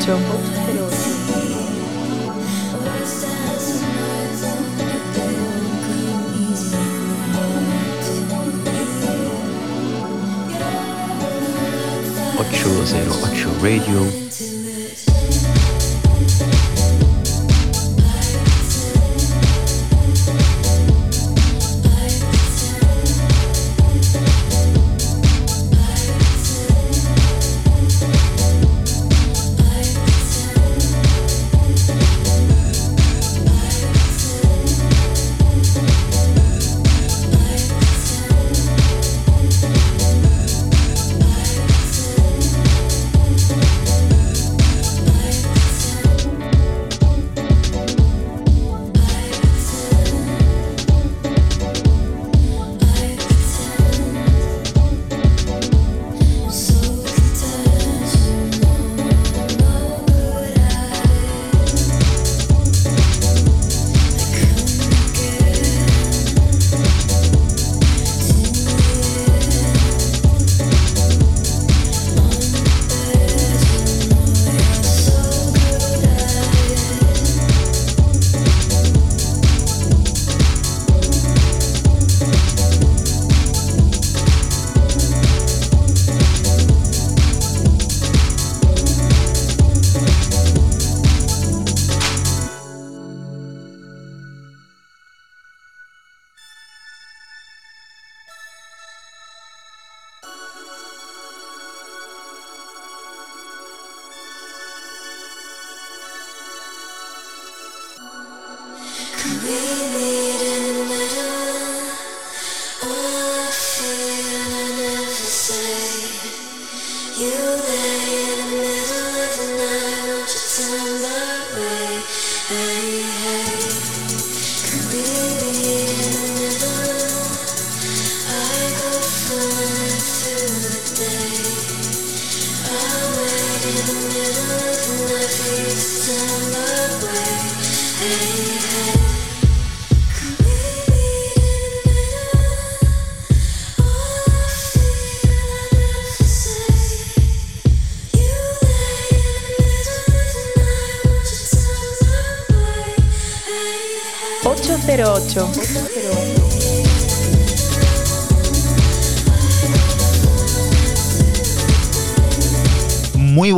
就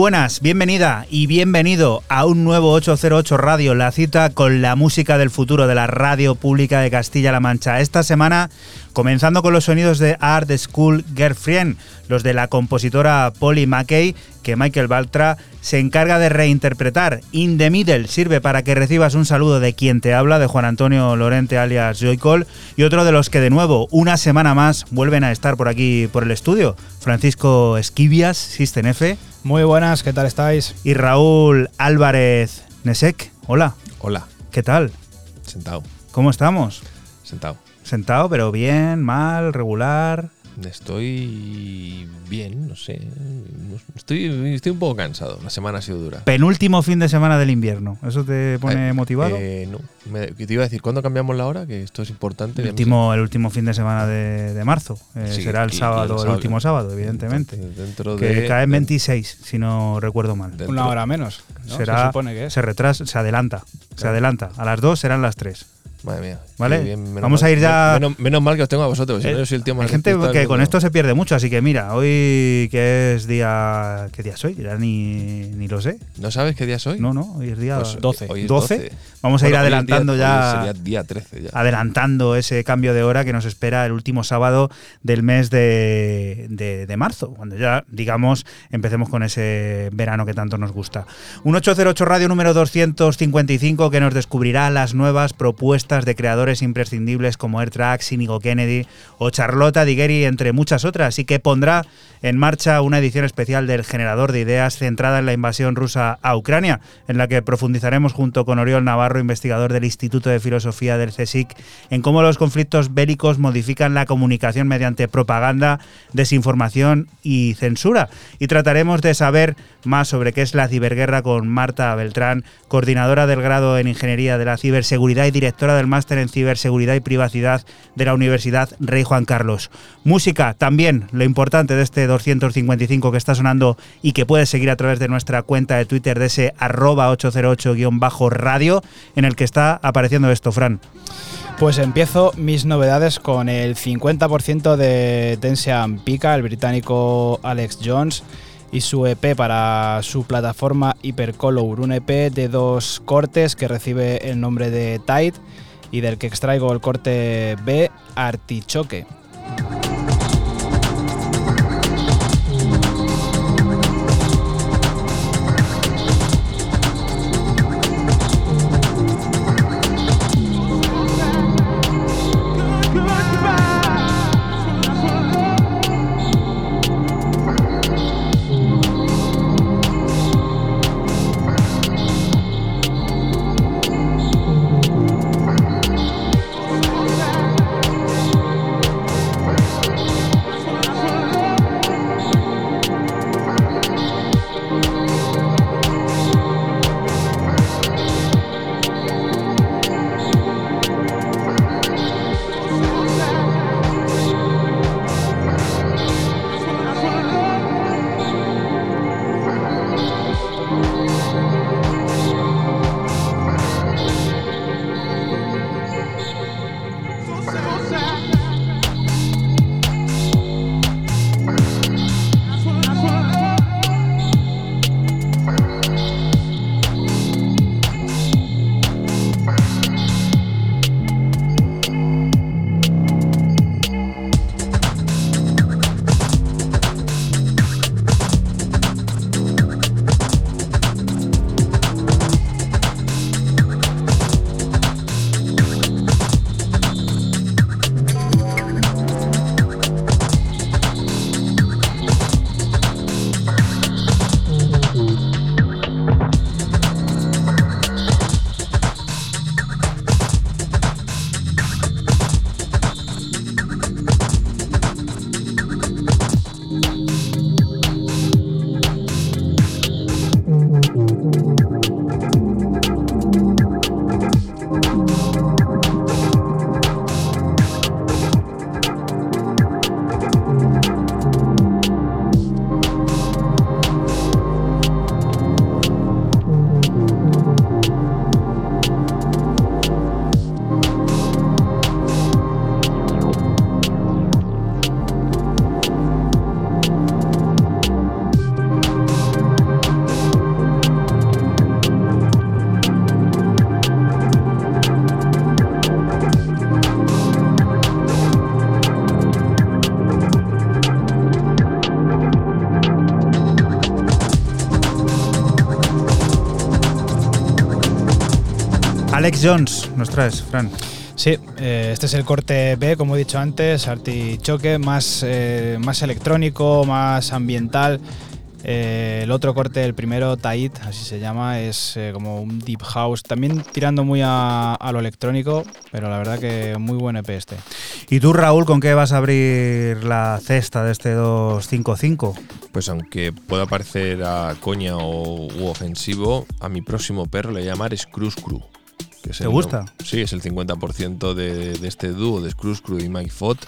buenas, bienvenida y bienvenido a un nuevo 808 Radio, la cita con la música del futuro de la radio pública de Castilla-La Mancha. Esta semana comenzando con los sonidos de Art School Girlfriend, los de la compositora Polly McKay, que Michael Baltra se encarga de reinterpretar. In the Middle sirve para que recibas un saludo de quien te habla, de Juan Antonio Lorente alias Joycol, y otro de los que de nuevo, una semana más, vuelven a estar por aquí por el estudio, Francisco Esquivias, System F. Muy buenas, ¿qué tal estáis? Y Raúl Álvarez Nesek. Hola. Hola. ¿Qué tal? Sentado. ¿Cómo estamos? Sentado. Sentado, pero bien, mal, regular. Estoy bien, no sé. Estoy, estoy un poco cansado. La semana ha sido dura. Penúltimo fin de semana del invierno. ¿Eso te pone Eh, motivado? eh, no. Me- que te iba a decir, ¿cuándo cambiamos la hora? Que esto es importante. el, último, el último fin de semana de, de marzo. Eh, Sí, será el y- y sábado, el, sábado. último sábado, evidentemente. Dentro que de, cae en de- 26, si no recuerdo mal. Dentro- Una hora menos. ¿no? Será, Se supone que es. se retrasa, se adelanta. Se adelanta. A las 2 serán las 3. Madre mía. ¿Vale? bien, Vamos mal- a ir ya- Menos, menos mal que os tengo a vosotros. Si Eh, no, yo soy el tío más Hay gente que con esto se pierde mucho, así que mira, hoy que es día. ¿Qué día soy? Ya ni, ni lo sé. ¿No sabes qué día soy? No, no, hoy es día Pues, 12. Hoy es 12. 12. Vamos a ir adelantando día- ya. Sería día 13 ya. adelantando ese cambio de hora que nos espera el último sábado del mes de, de- de marzo, cuando ya, digamos, empecemos con ese verano que tanto nos gusta. Un 808 Radio número 255 que nos descubrirá las nuevas propuestas de creadores imprescindibles como AirTrax, Inigo Kennedy o Charlotta Digueri, entre muchas otras, y que pondrá en marcha una edición especial del generador de ideas centrada en la invasión rusa a Ucrania, en la que profundizaremos junto con Oriol Navarro, investigador del Instituto de Filosofía del CSIC, en cómo los conflictos bélicos modifican la comunicación mediante propaganda, desinformación y censura. Y trataremos de saber más sobre qué es la ciberguerra con Marta Beltrán, coordinadora del grado en Ingeniería de la Ciberseguridad y directora del máster en Ciberseguridad y Privacidad de la Universidad Rey Juan Carlos. Música, también lo importante de este 255 que está sonando y que puedes seguir a través de nuestra cuenta de Twitter de ese arroba 808-radio en el que está apareciendo esto, Fran. Pues empiezo mis novedades con el 50% de Tensian Pika, el británico Alex Jones, y su EP para su plataforma Hypercolor, un EP de dos cortes que recibe el nombre de Tide y del que extraigo el corte B, Artichoque. Jones, nos traes, Fran. Sí, eh, este es el corte B, como he dicho antes, artichoque, más, eh, más electrónico, más ambiental. Eh, el otro corte, el primero, Tait, así se llama, es eh, como un deep house, también tirando muy a, a lo electrónico, pero la verdad que muy buen EP este. ¿Y tú, Raúl, con qué vas a abrir la cesta de este 255? Pues aunque pueda parecer a coña o u ofensivo, a mi próximo perro le voy a llamar Screws Crew. Es ¿Te el- gusta? Sí, es el 50% de, de este dúo de Screws Crew y Mike Fott,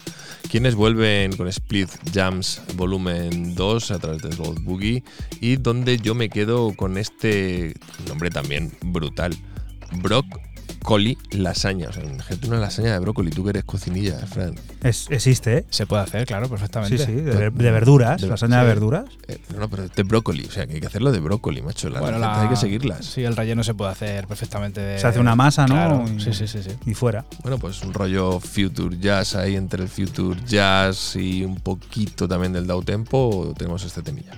quienes vuelven con Split Jams Volumen 2 a través del Gold Boogie y donde yo me quedo con este nombre también brutal, Brock Coli Lasaña. O sea, imagínate una lasaña de brócoli, tú que eres cocinilla, Fran. Es- existe, ¿eh? Se puede hacer, claro, Sí, perfectamente. sí, de, de verduras, De- lasaña de sí. verduras. Eh, no, no, pero de brócoli, o sea, que hay que hacerlo de brócoli, macho. Las Bueno, recetas la- hay que seguirlas. Sí, el relleno se puede hacer perfectamente. de- Se hace una masa, ¿no? Claro, Y- sí, sí, sí, sí. Y fuera. Bueno, pues un rollo future jazz ahí entre el future jazz y un poquito también del down tempo, tenemos este temilla.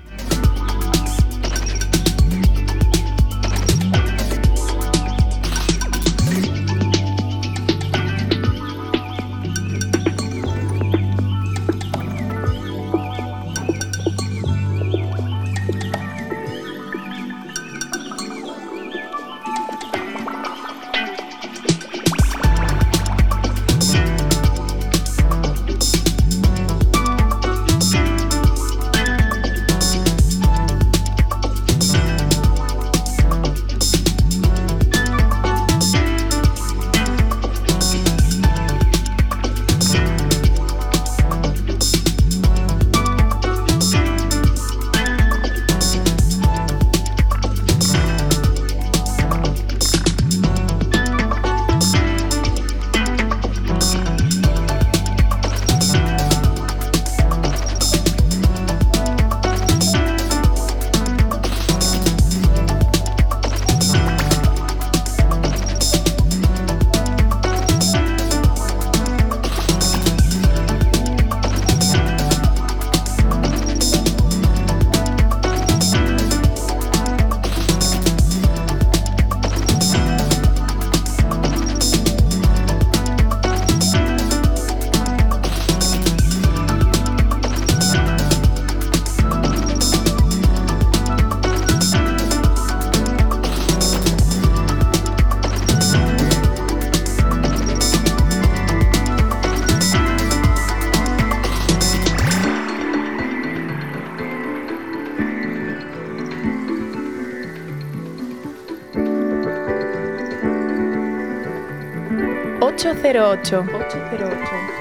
808.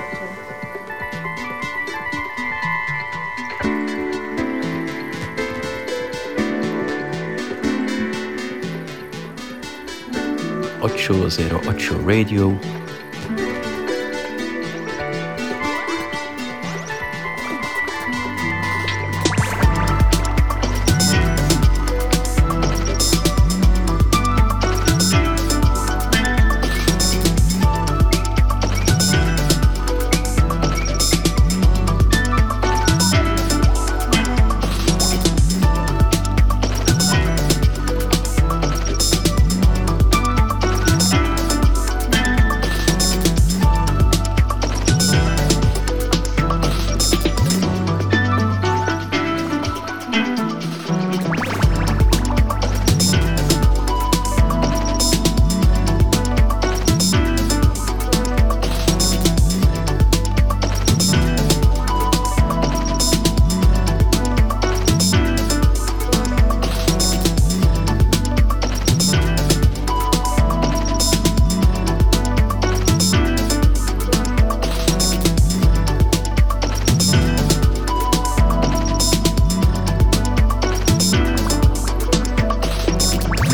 808. Radio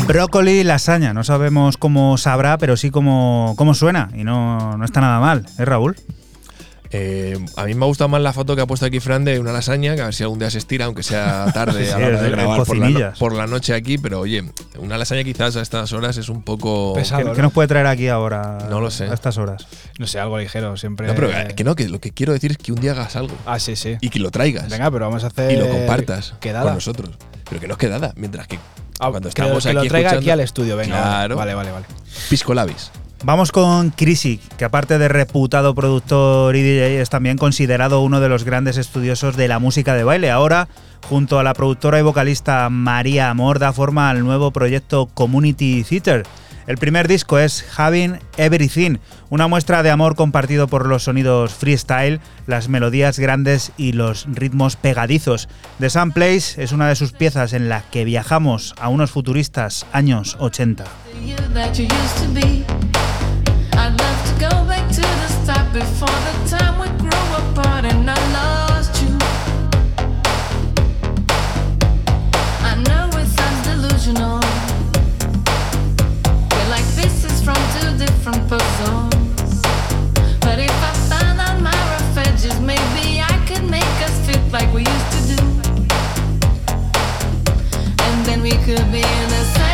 Brócoli, lasaña. No sabemos cómo sabrá, pero sí cómo, cómo suena. Y no, no está nada mal, ¿eh, Raúl? Eh, a mí me ha gustado más la foto que ha puesto aquí Fran de una lasaña, que a ver si algún día se estira, aunque sea tarde Sí, a la hora de grabar por la, por noche aquí, pero oye, una lasaña quizás a estas horas es un poco... Pesado. ¿Qué, qué nos puede traer aquí ahora? No lo sé. A estas horas. No sé, algo ligero, siempre. No, pero eh, que no, que lo que quiero decir es que un día hagas algo Ah, sí, sí. y que lo traigas Venga, pero vamos a hacer. y lo compartas Quedada. con nosotros. Pero que no es quedada, mientras que Ah, Cuando que lo- estamos que lo aquí traiga aquí al estudio, venga. Claro. Vale, vale, vale. Pisco Labis. Vamos con Crisi, que aparte de reputado productor y DJ, es también considerado uno de los grandes estudiosos de la música de baile. Ahora, junto a la productora y vocalista María Amor, da forma al nuevo proyecto Community Theater. El primer disco es Having Everything, una muestra de amor compartido por los sonidos freestyle, las melodías grandes y los ritmos pegadizos. The Sun Place es una de sus piezas en la que viajamos a unos futuristas años 80. you that you we used to do. And then we could be in the same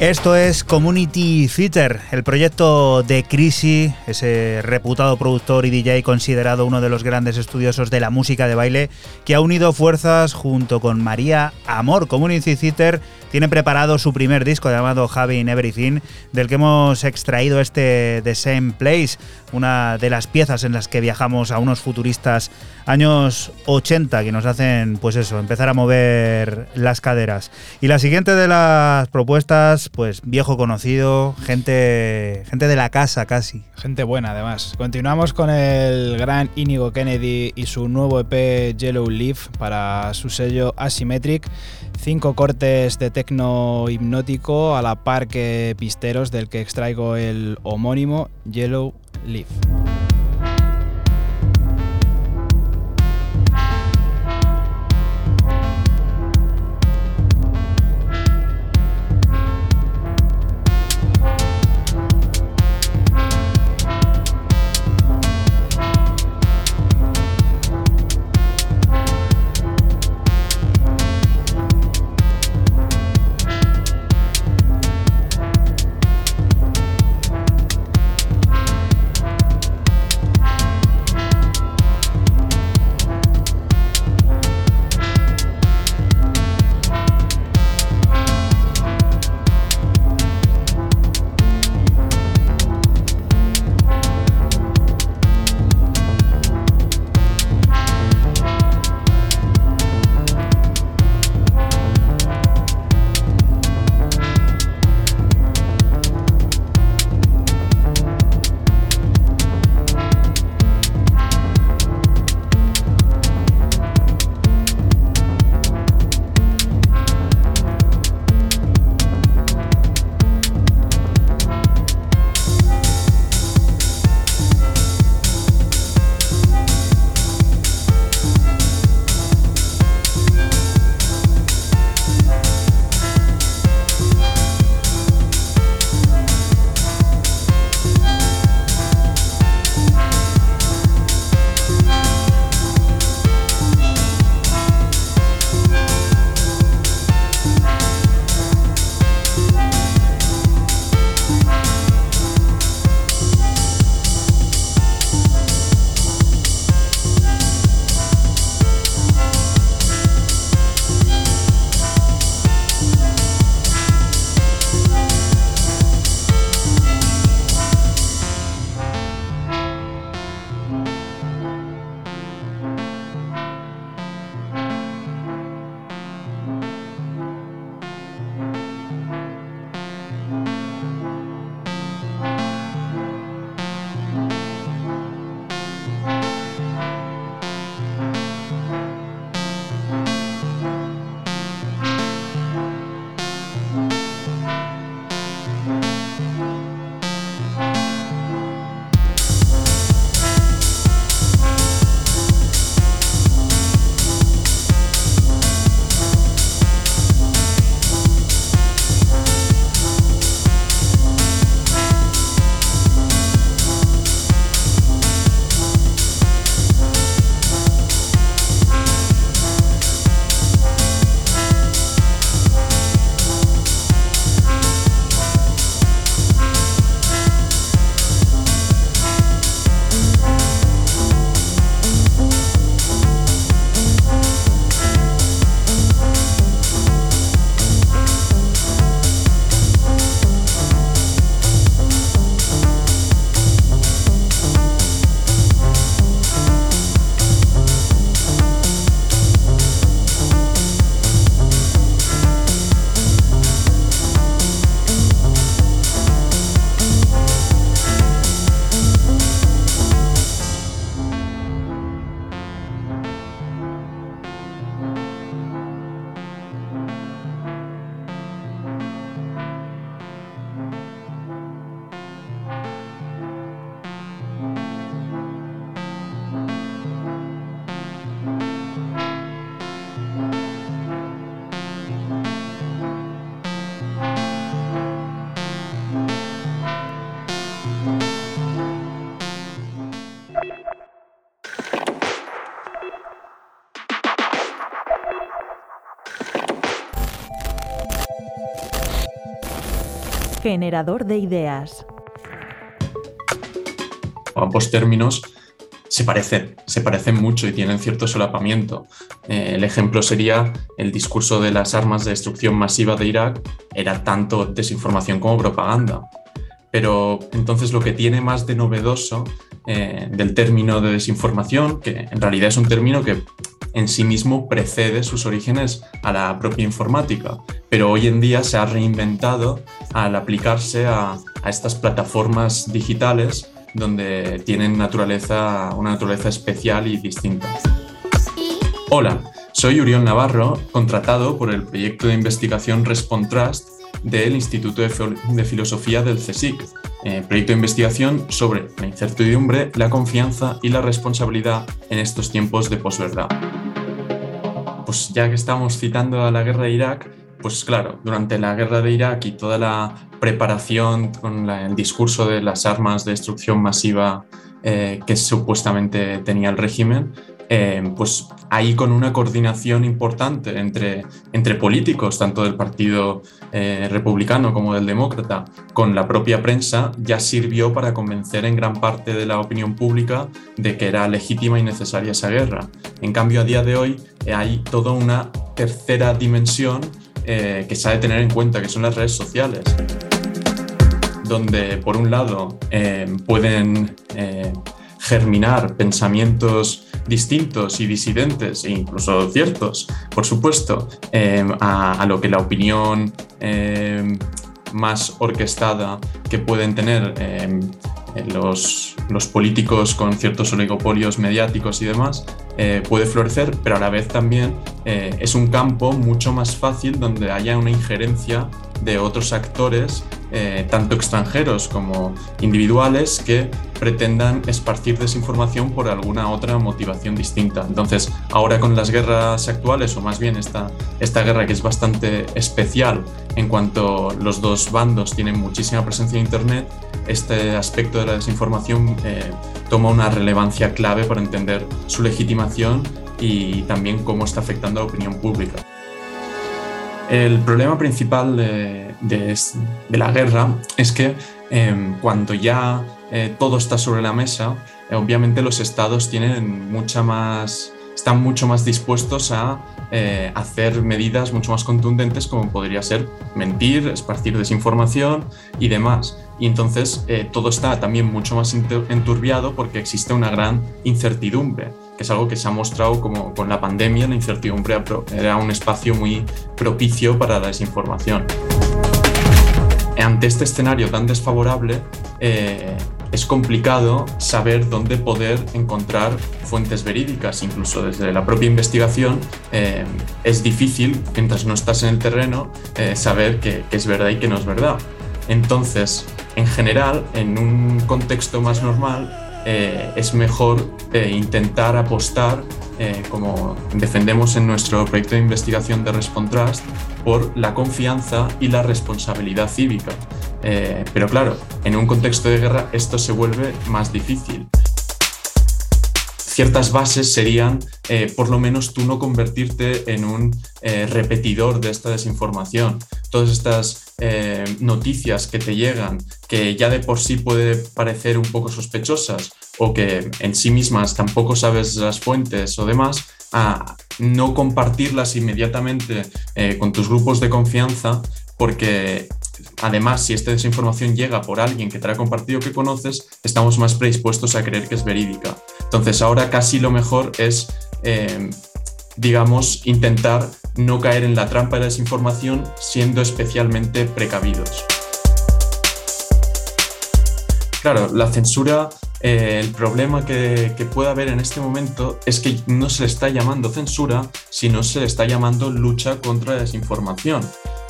Esto es Community Theater, el proyecto de Crisi, ese reputado productor y DJ considerado uno de los grandes estudiosos de la música de baile, que ha unido fuerzas junto con María Amor. Community Theater tiene preparado su primer disco llamado Having Everything, del que hemos extraído este The Same Place, una de las piezas en las que viajamos a unos futuristas años 80 que nos hacen, pues eso, empezar a mover las caderas. Y la siguiente de las propuestas, pues viejo conocido, gente, gente de la casa casi. Gente buena, además. Continuamos con el gran Inigo Kennedy y su nuevo EP Yellow Leaf para su sello Asymmetric. Cinco cortes de tecno hipnótico a la par que pisteros, del que extraigo el homónimo Yellow Leaf. Generador de ideas. ambos términos se parecen, se parecen mucho y tienen cierto solapamiento. Eh, el ejemplo sería el discurso de las armas de destrucción masiva de Irak, era tanto desinformación como propaganda. Pero entonces lo que tiene más de novedoso eh, del término de desinformación, que en realidad es un término que en sí mismo precede sus orígenes a la propia informática, pero hoy en día se ha reinventado al aplicarse a, estas plataformas digitales donde tienen naturaleza, una naturaleza especial y distinta. Hola, soy Urión Navarro, contratado por el proyecto de investigación Respontrust del Instituto de Filosofía del CSIC, eh, proyecto de investigación sobre la incertidumbre, la confianza y la responsabilidad en estos tiempos de posverdad. Pues ya que estamos citando a la guerra de Irak, pues claro, durante la guerra de Irak y toda la preparación con la- el discurso de las armas de destrucción masiva eh, que supuestamente tenía el régimen, eh, pues ahí con una coordinación importante entre, entre políticos, tanto del Partido eh, Republicano como del Demócrata, con la propia prensa, ya sirvió para convencer en gran parte de la opinión pública de que era legítima y necesaria esa guerra. En cambio, a día de hoy eh, hay toda una tercera dimensión que se ha de tener en cuenta, que son las redes sociales donde por un lado pueden germinar pensamientos distintos y disidentes e incluso ciertos, por supuesto, eh, a, lo que la opinión eh, más orquestada que pueden tener los, los políticos con ciertos oligopolios mediáticos y demás eh, puede florecer, pero a la vez también eh, es un campo mucho más fácil donde haya una injerencia de otros actores, eh, tanto extranjeros como individuales, que pretendan esparcir desinformación por alguna otra motivación distinta. Entonces, ahora con las guerras actuales, o más bien esta, esta guerra que es bastante especial en cuanto los dos bandos tienen muchísima presencia en Internet, este aspecto de la desinformación eh, toma una relevancia clave para entender su legitimación y también cómo está afectando a la opinión pública. El problema principal de, la guerra es que eh, cuando ya eh, todo está sobre la mesa, obviamente los estados tienen mucha más, están mucho más dispuestos a eh, hacer medidas mucho más contundentes como podría ser mentir, esparcir desinformación y demás. Y entonces eh, todo está también mucho más enturbiado porque existe una gran incertidumbre, que es algo que se ha mostrado como con la pandemia, la incertidumbre era un espacio muy propicio para la desinformación. Ante este escenario tan desfavorable, eh, es complicado saber dónde poder encontrar fuentes verídicas, incluso desde la propia investigación. eh, es difícil, mientras no estás en el terreno, eh, saber qué es verdad y qué no es verdad. Entonces, en general, en un contexto más normal, eh, es mejor eh, intentar apostar, eh, como defendemos en nuestro proyecto de investigación de Respontrust, por la confianza y la responsabilidad cívica. Pero claro, en un contexto de guerra esto se vuelve más difícil. Ciertas bases serían, eh, por lo menos, tú no convertirte en un eh, repetidor de esta desinformación. Todas estas eh, noticias que te llegan, que ya de por sí puede parecer un poco sospechosas o que en sí mismas tampoco sabes las fuentes o demás, a no compartirlas inmediatamente con tus grupos de confianza porque además si esta desinformación llega por alguien que te ha compartido que conoces, estamos más predispuestos a creer que es verídica. Entonces ahora casi lo mejor es, eh, digamos, intentar no caer en la trampa de la desinformación siendo especialmente precavidos. Claro, la censura, eh, el problema que, que puede haber en este momento es que no se le está llamando censura, sino se le está llamando lucha contra la desinformación.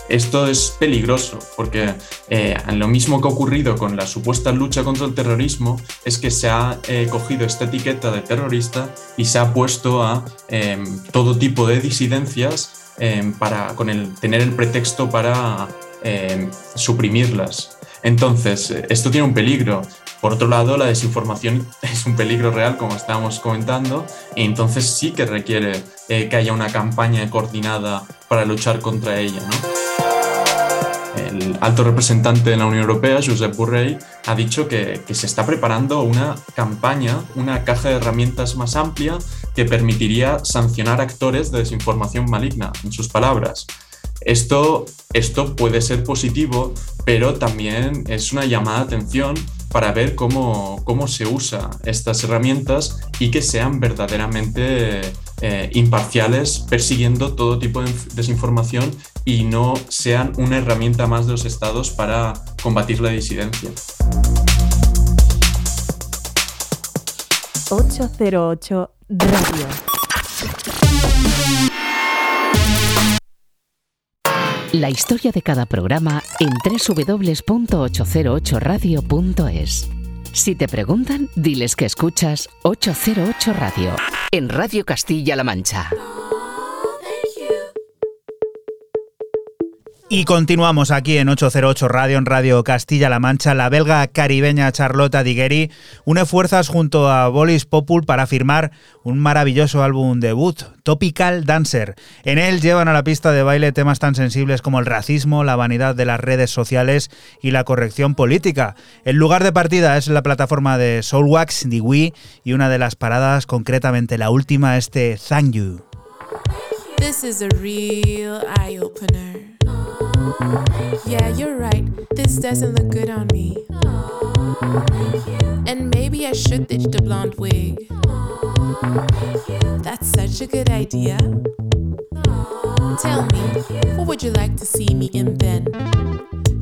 Esto es peligroso porque eh, lo mismo que ha ocurrido con la supuesta lucha contra el terrorismo es que se ha eh, cogido esta etiqueta de terrorista y se ha puesto a eh, todo tipo de disidencias eh, para con el, tener el pretexto para eh, suprimirlas. Entonces, esto tiene un peligro. Por otro lado, la desinformación es un peligro real, como estábamos comentando, y entonces sí que requiere eh, que haya una campaña coordinada para luchar contra ella. el alto representante de la Unión Europea, Josep Borrell, ha dicho que, que se está preparando una campaña, una caja de herramientas más amplia que permitiría sancionar actores de desinformación maligna, en sus palabras. Esto, esto puede ser positivo, pero también es una llamada de atención para ver cómo, cómo se usa estas herramientas y que sean verdaderamente eh, imparciales, persiguiendo todo tipo de inf- desinformación y no sean una herramienta más de los estados para combatir la disidencia. 808 Radio. La historia de cada programa en www.808radio.es. Si te preguntan, diles que escuchas 808 Radio en Radio Castilla-La Mancha. Y continuamos aquí en 808 Radio, en Radio Castilla-La Mancha. La belga caribeña Charlotta Digueri une fuerzas junto a Bolis Popul para firmar un maravilloso álbum debut, Topical Dancer. En él llevan a la pista de baile temas tan sensibles como el racismo, la vanidad de las redes sociales y la corrección política. El lugar de partida es la plataforma de Soulwax, Diwi, y una de las paradas, concretamente la última, este Thank You. This is a real eye opener. Yeah, you're right. This doesn't look good on me. And maybe I should ditch the blonde wig. That's such a good idea. Tell me, what would you like to see me in then?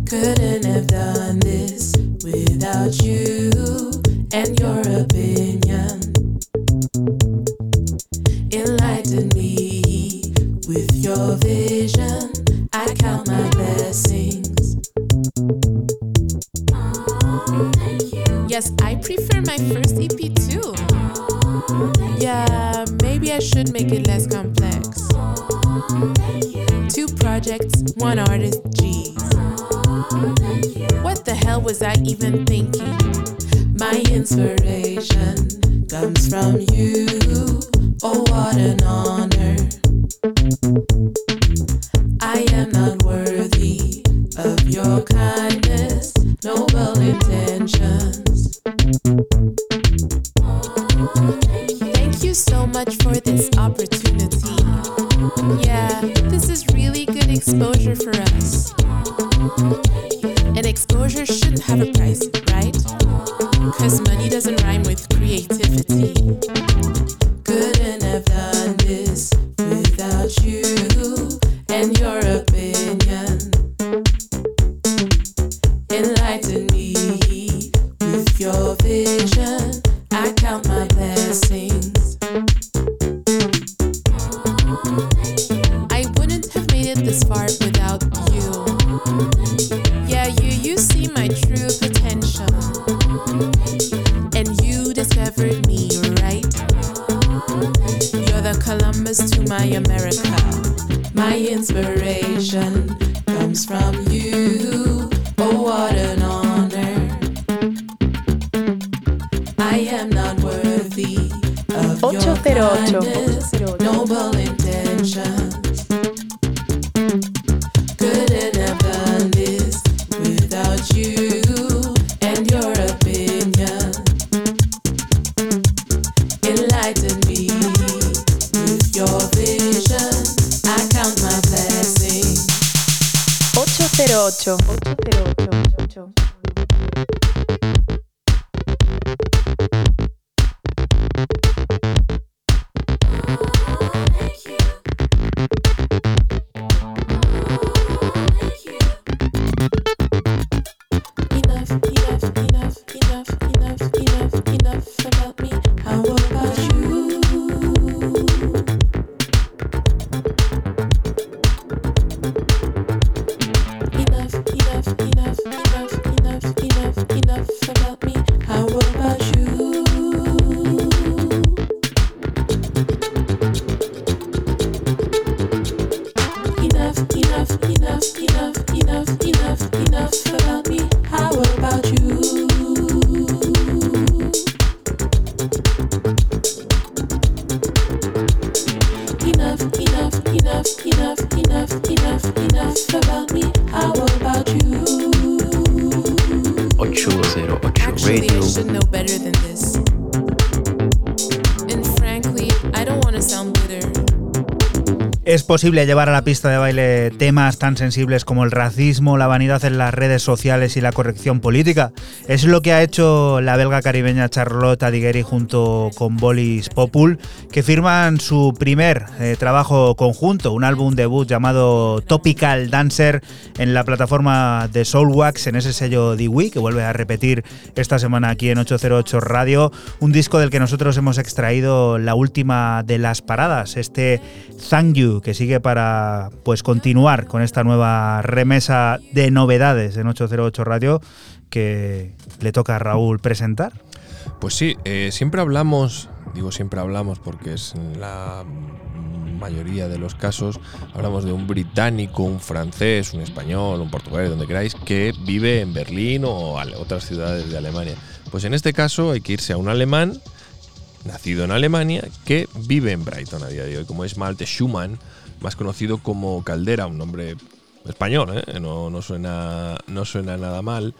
Couldn't have done this without you and your opinion. Enlighten me with your vision. I count my blessings. Yes, I prefer my first EP too. Yeah, maybe I should make it less complex. Two projects, one artist, geez. What the hell was I even thinking? My inspiration comes from you. Oh, what an honor. I am not worthy of your kindness, noble intentions. Thank you so much for this opportunity. Yeah, this is really good exposure for us. Posible llevar a la pista de baile temas tan sensibles como el racismo, la vanidad en las redes sociales y la corrección política? Es lo que ha hecho la belga caribeña Charlotte Adighieri junto con Bolis Popul, que firman su primer eh, trabajo conjunto, un álbum debut llamado Topical Dancer en la plataforma de Soulwax, en ese sello Dewey, que vuelve a repetir esta semana aquí en 808 Radio, un disco del que nosotros hemos extraído la última de las paradas, este Thank You, que sigue para pues continuar con esta nueva remesa de novedades en 808 Radio que le toca a Raúl presentar. Pues sí, eh, siempre hablamos, digo siempre hablamos porque es la mayoría de los casos, hablamos de un británico, un francés, un español, un portugués, donde queráis, que vive en Berlín o ale- otras ciudades de Alemania. Pues en este caso hay que irse a un alemán, nacido en Alemania, que vive en Brighton a día de hoy, como es Malte Schumann, más conocido como Caldera, un nombre español, ¿eh? no suena, no suena nada mal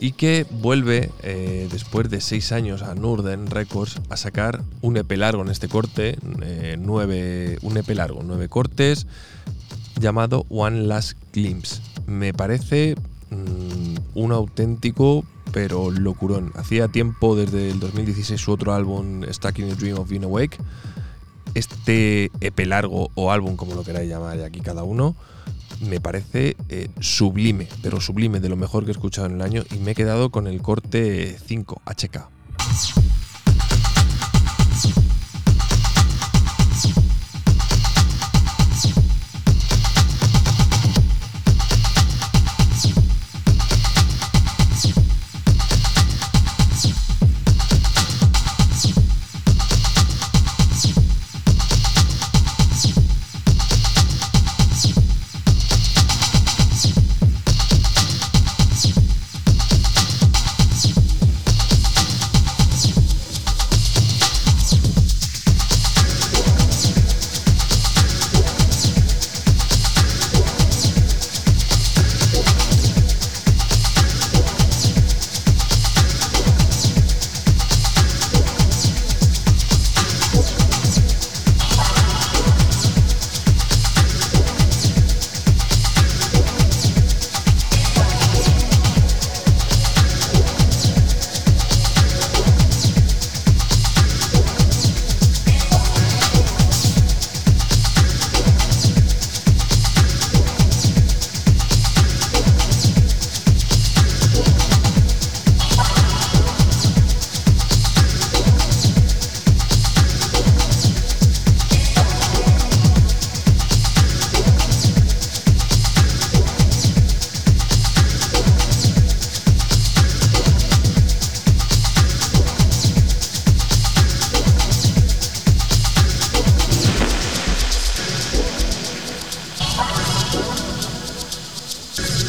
y que vuelve eh, después de seis años a Nurden Records a sacar un EP largo en este corte, eh, nueve, un EP largo, nueve cortes, llamado One Last Glimpse. Me parece mm, un auténtico pero locurón. Hacía tiempo desde el 2016 su otro álbum Stuck in a Dream of Being Awake. Este EP largo o álbum, como lo queráis llamar aquí cada uno, me parece eh, sublime, pero sublime, de lo mejor que he escuchado en el año y me he quedado con el corte 5 HK.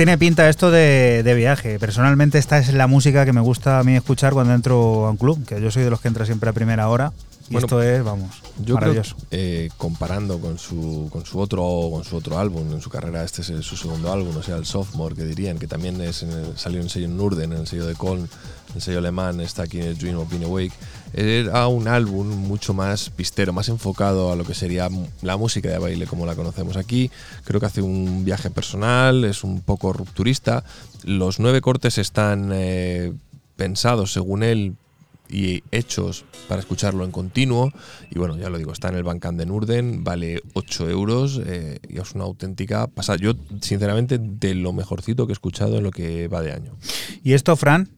tiene pinta esto de, de viaje. Personalmente esta es la música que me gusta a mí escuchar cuando entro a un club, que yo soy de los que entra siempre a primera hora. Y Bueno, esto es, vamos, Yo maravilloso. creo, eh, comparando con su, con su otro con su otro álbum en su carrera, este es su segundo álbum, o sea, el Sophomore, que dirían, que también es en el- salió en el sello Nurden, en el sello de Koln, el sello alemán, está aquí en el Dream of Being Awake. Era un álbum mucho más pistero, más enfocado a lo que sería la música de baile como la conocemos aquí. Creo que hace un viaje personal, es un poco rupturista. Los nueve cortes están eh, pensados, según él, y hechos para escucharlo en continuo. Y bueno, ya lo digo, está en el Bandcamp de Nurden, vale 8 euros eh, y es una auténtica pasada. Yo, sinceramente, de lo mejorcito que he escuchado en lo que va de año. ¿Y esto, Fran?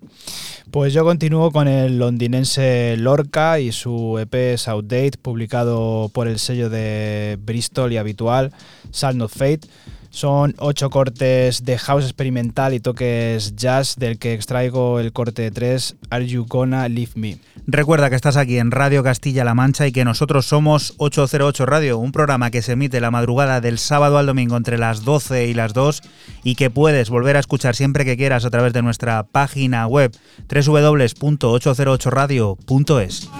Pues yo continúo con el londinense Lorca y su EP Outdate, publicado por el sello de Bristol y habitual, Salt Not Fate. Son ocho cortes de house experimental y toques jazz, del que extraigo el corte 3, Are You Gonna Leave Me? Recuerda que estás aquí en Radio Castilla-La Mancha y que nosotros somos 808 Radio, un programa que se emite la madrugada del sábado al domingo entre las 12 y las 2 y que puedes volver a escuchar siempre que quieras a través de nuestra página web www.808radio.es.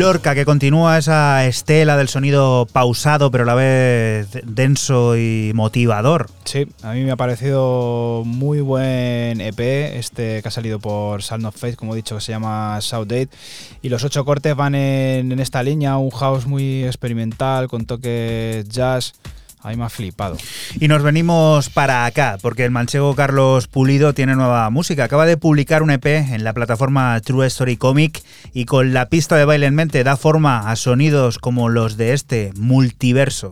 Lorca, que continúa esa estela del sonido pausado, pero a la vez denso y motivador. Sí, a mí me ha parecido muy buen EP, este que ha salido por Sound of Faith, como he dicho, que se llama South Date. Y los ocho cortes van en, en esta línea, un house muy experimental, con toques jazz. A mí me ha flipado. Y nos venimos para acá, porque el manchego Carlos Pulido tiene nueva música. Acaba de publicar un EP en la plataforma True Story Comic y con la pista de baile en mente da forma a sonidos como los de este multiverso.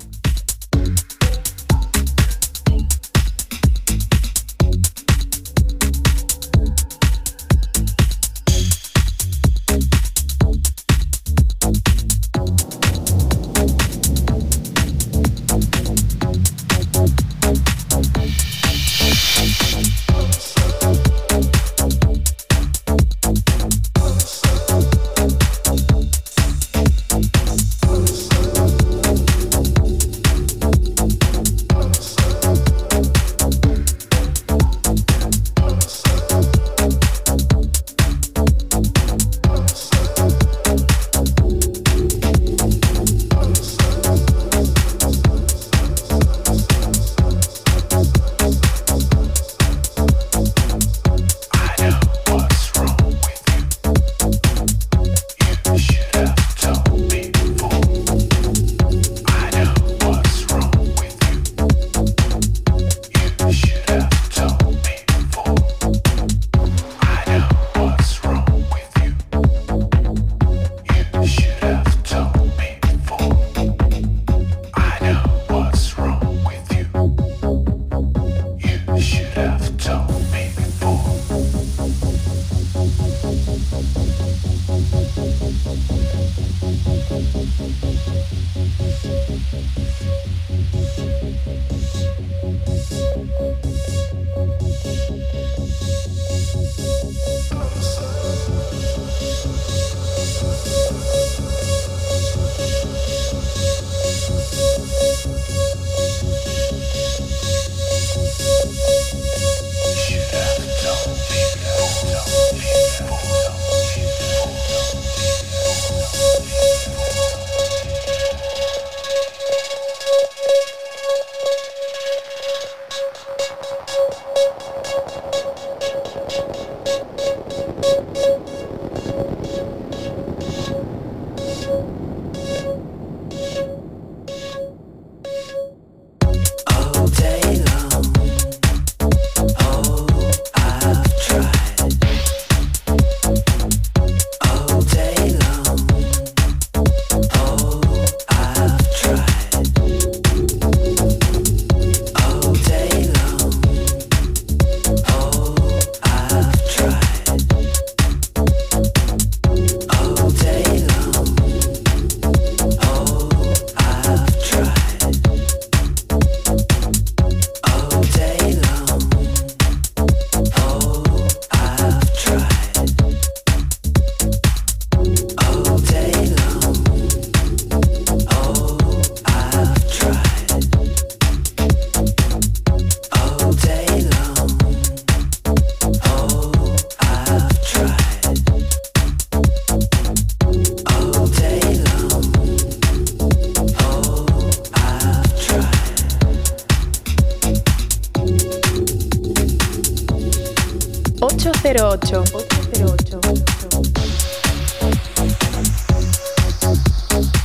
Ocho.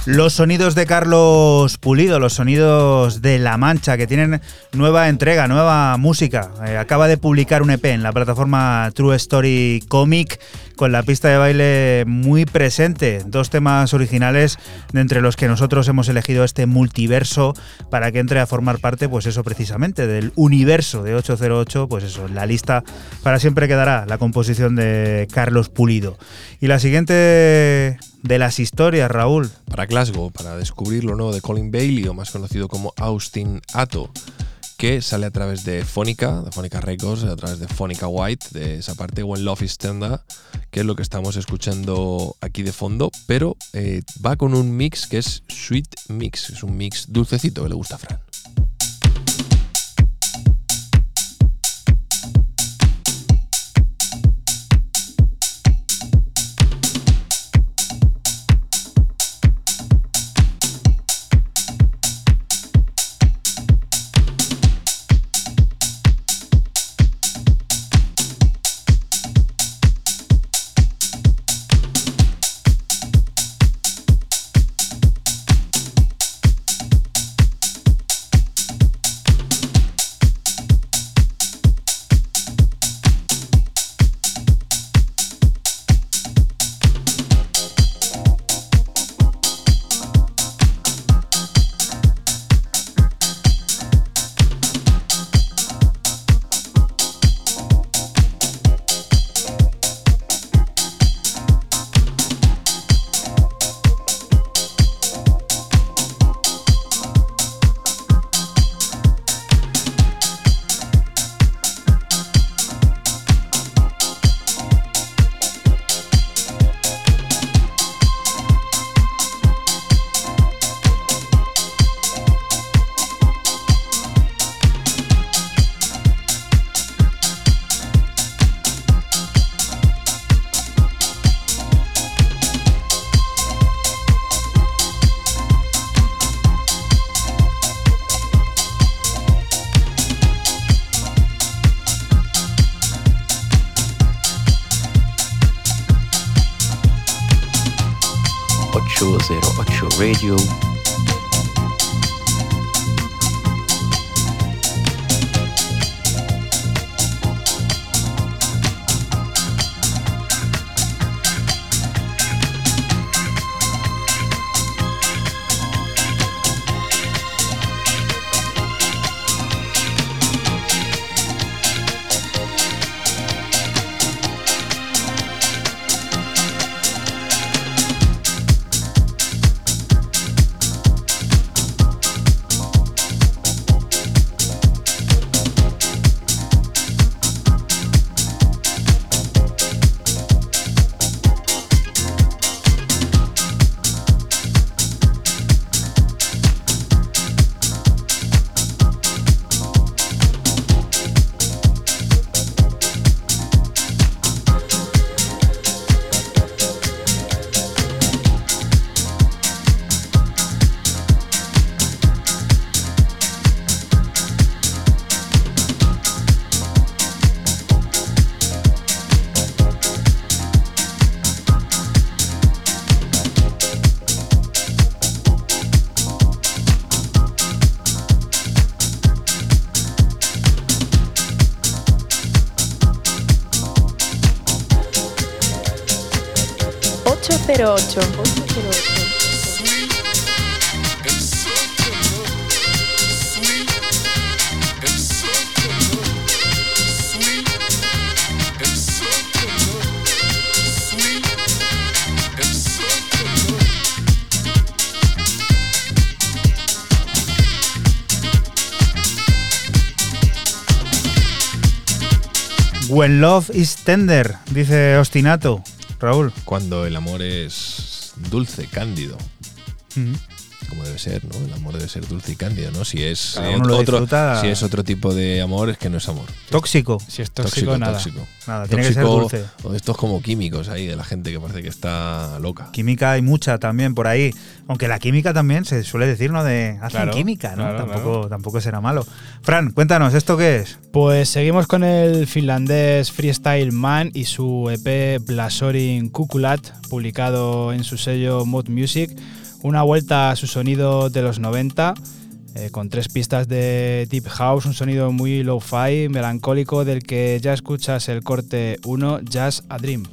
Los sonidos de Carlos Pulido, los sonidos de La Mancha, que tienen nueva entrega, nueva música. Eh, acaba de publicar un EP en la plataforma True Story Comic con la pista de baile muy presente. Dos temas originales de entre los que nosotros hemos elegido este multiverso para que entre a formar parte, pues eso precisamente, del universo de 808. Pues eso, la lista para siempre quedará la composición de Carlos Pulido. Y la siguiente de las historias, Raúl. Para Glasgow, para descubrir lo nuevo de Colin Bailey, o más conocido como Austin Atto, que sale a través de Fónica, de Fónica Records, a través de Fónica White, de esa parte, When Love is Tender, que es lo que estamos escuchando aquí de fondo, pero eh, va con un mix que es Sweet Mix, es un mix dulcecito que le gusta a Fran. Love is tender, dice Ostinato. Raúl. Cuando el amor es dulce, cándido. Mm. Como debe ser, ¿no? El amor debe ser dulce y cándido, ¿no? Si es, eh, otro, disfruta- si es otro tipo de amor, es que no es amor. Tóxico. Si es tóxico, nada. tóxico. Nada, tiene que ser Tóxico, dulce. O estos como químicos ahí, de la gente que parece que está loca. Química hay mucha también por ahí. Aunque la química también se suele decir, ¿no? De hacen Claro, química, ¿no? claro, tampoco, tampoco será malo. Fran, cuéntanos, ¿esto qué es? Pues seguimos con el finlandés Freestyle Man y su EP Blasorin Kukulat, publicado en su sello Mod Music. Una vuelta a su sonido de los 90, eh, con tres pistas de Deep House, un sonido muy low-fi, melancólico, del que ya escuchas el corte 1, Jazz a Dream.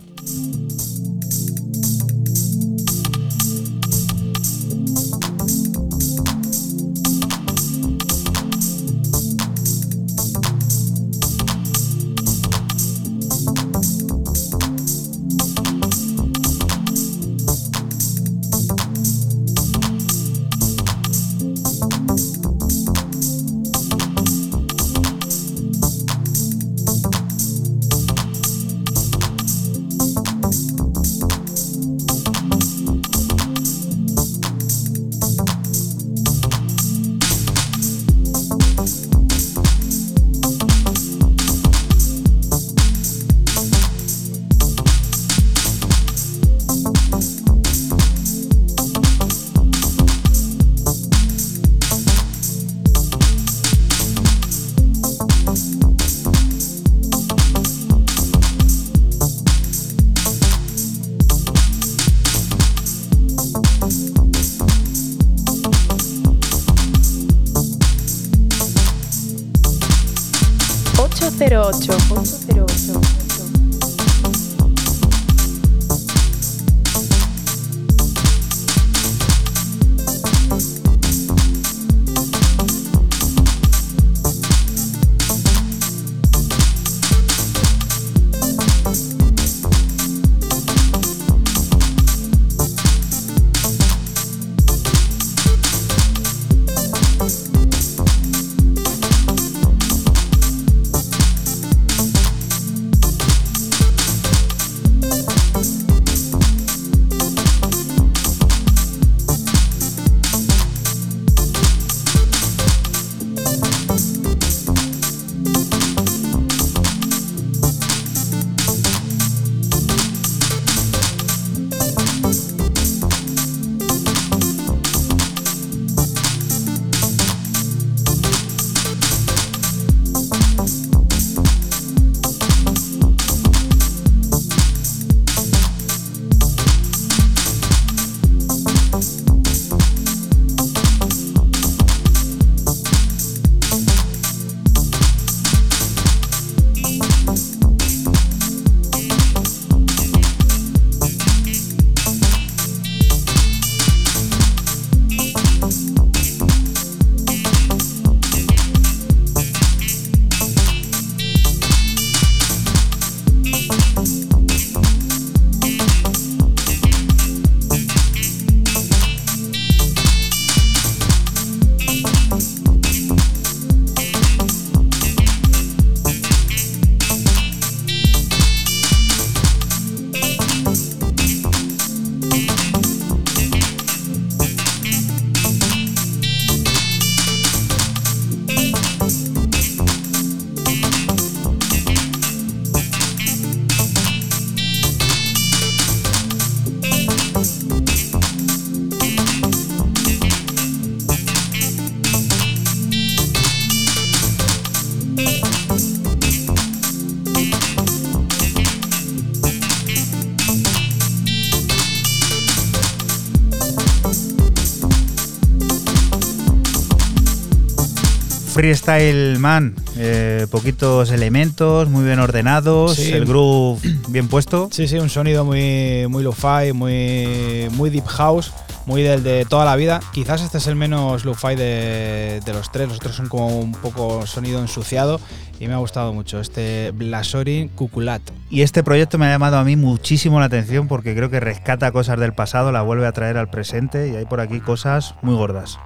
Freestyle man, eh, poquitos elementos, muy bien ordenados, Sí. el groove bien puesto. Sí, sí, un sonido muy, muy lo-fi, muy, muy deep house, muy del de toda la vida. Quizás este es el menos lo-fi de, de los tres, los otros son como un poco sonido ensuciado y me ha gustado mucho este Blasorin Cuculat. Y este proyecto me ha llamado a mí muchísimo la atención porque creo que rescata cosas del pasado, la vuelve a traer al presente y hay por aquí cosas muy gordas.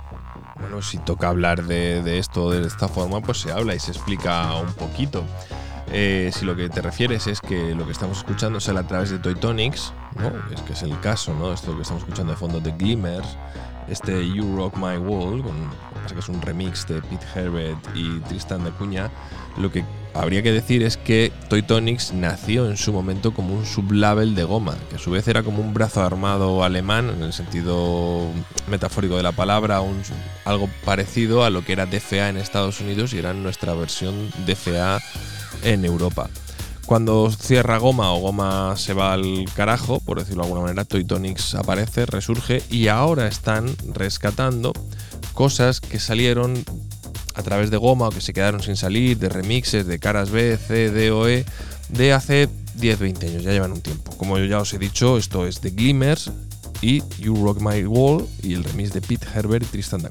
Bueno, si toca hablar de, de esto de esta forma, pues se habla y se explica un poquito. Eh, si lo que te refieres es que lo que estamos escuchando sale a través de Toy Tonics, ¿no? Es que es el caso, ¿no? Esto que estamos escuchando de fondo de Glimmers, este You Rock My World, que es un remix de Pete Herbert y Tristan de Cuña. Lo que habría que decir es que Toy Tonics nació en su momento como un sublabel de goma, que a su vez era como un brazo armado alemán, en el sentido metafórico de la palabra, algo parecido a lo que era DFA en Estados Unidos y era nuestra versión DFA en Europa. Cuando cierra Goma o Goma se va al carajo, por decirlo de alguna manera, Toy aparece, resurge y ahora están rescatando cosas que salieron a través de Goma o que se quedaron sin salir, de remixes, de caras B, C, D o E, de hace 10-20 años, ya llevan un tiempo. Como yo ya os he dicho, esto es de Glimmers y You Rock My Wall y el remix de Pete Herbert y Tristan da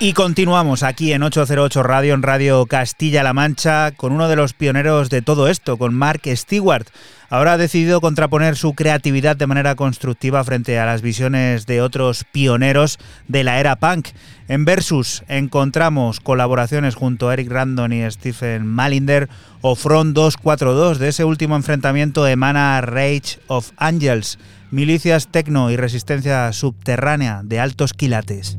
Y continuamos aquí en 808 Radio, en Radio Castilla-La Mancha, con uno de los pioneros de todo esto, con Mark Stewart. Ahora ha decidido contraponer su creatividad de manera constructiva frente a las visiones de otros pioneros de la era punk. En Versus encontramos colaboraciones junto a Eric Randon y Stephen Malinder o Front 242. De ese último enfrentamiento emana Rage of Angels, milicias tecno y resistencia subterránea de altos quilates.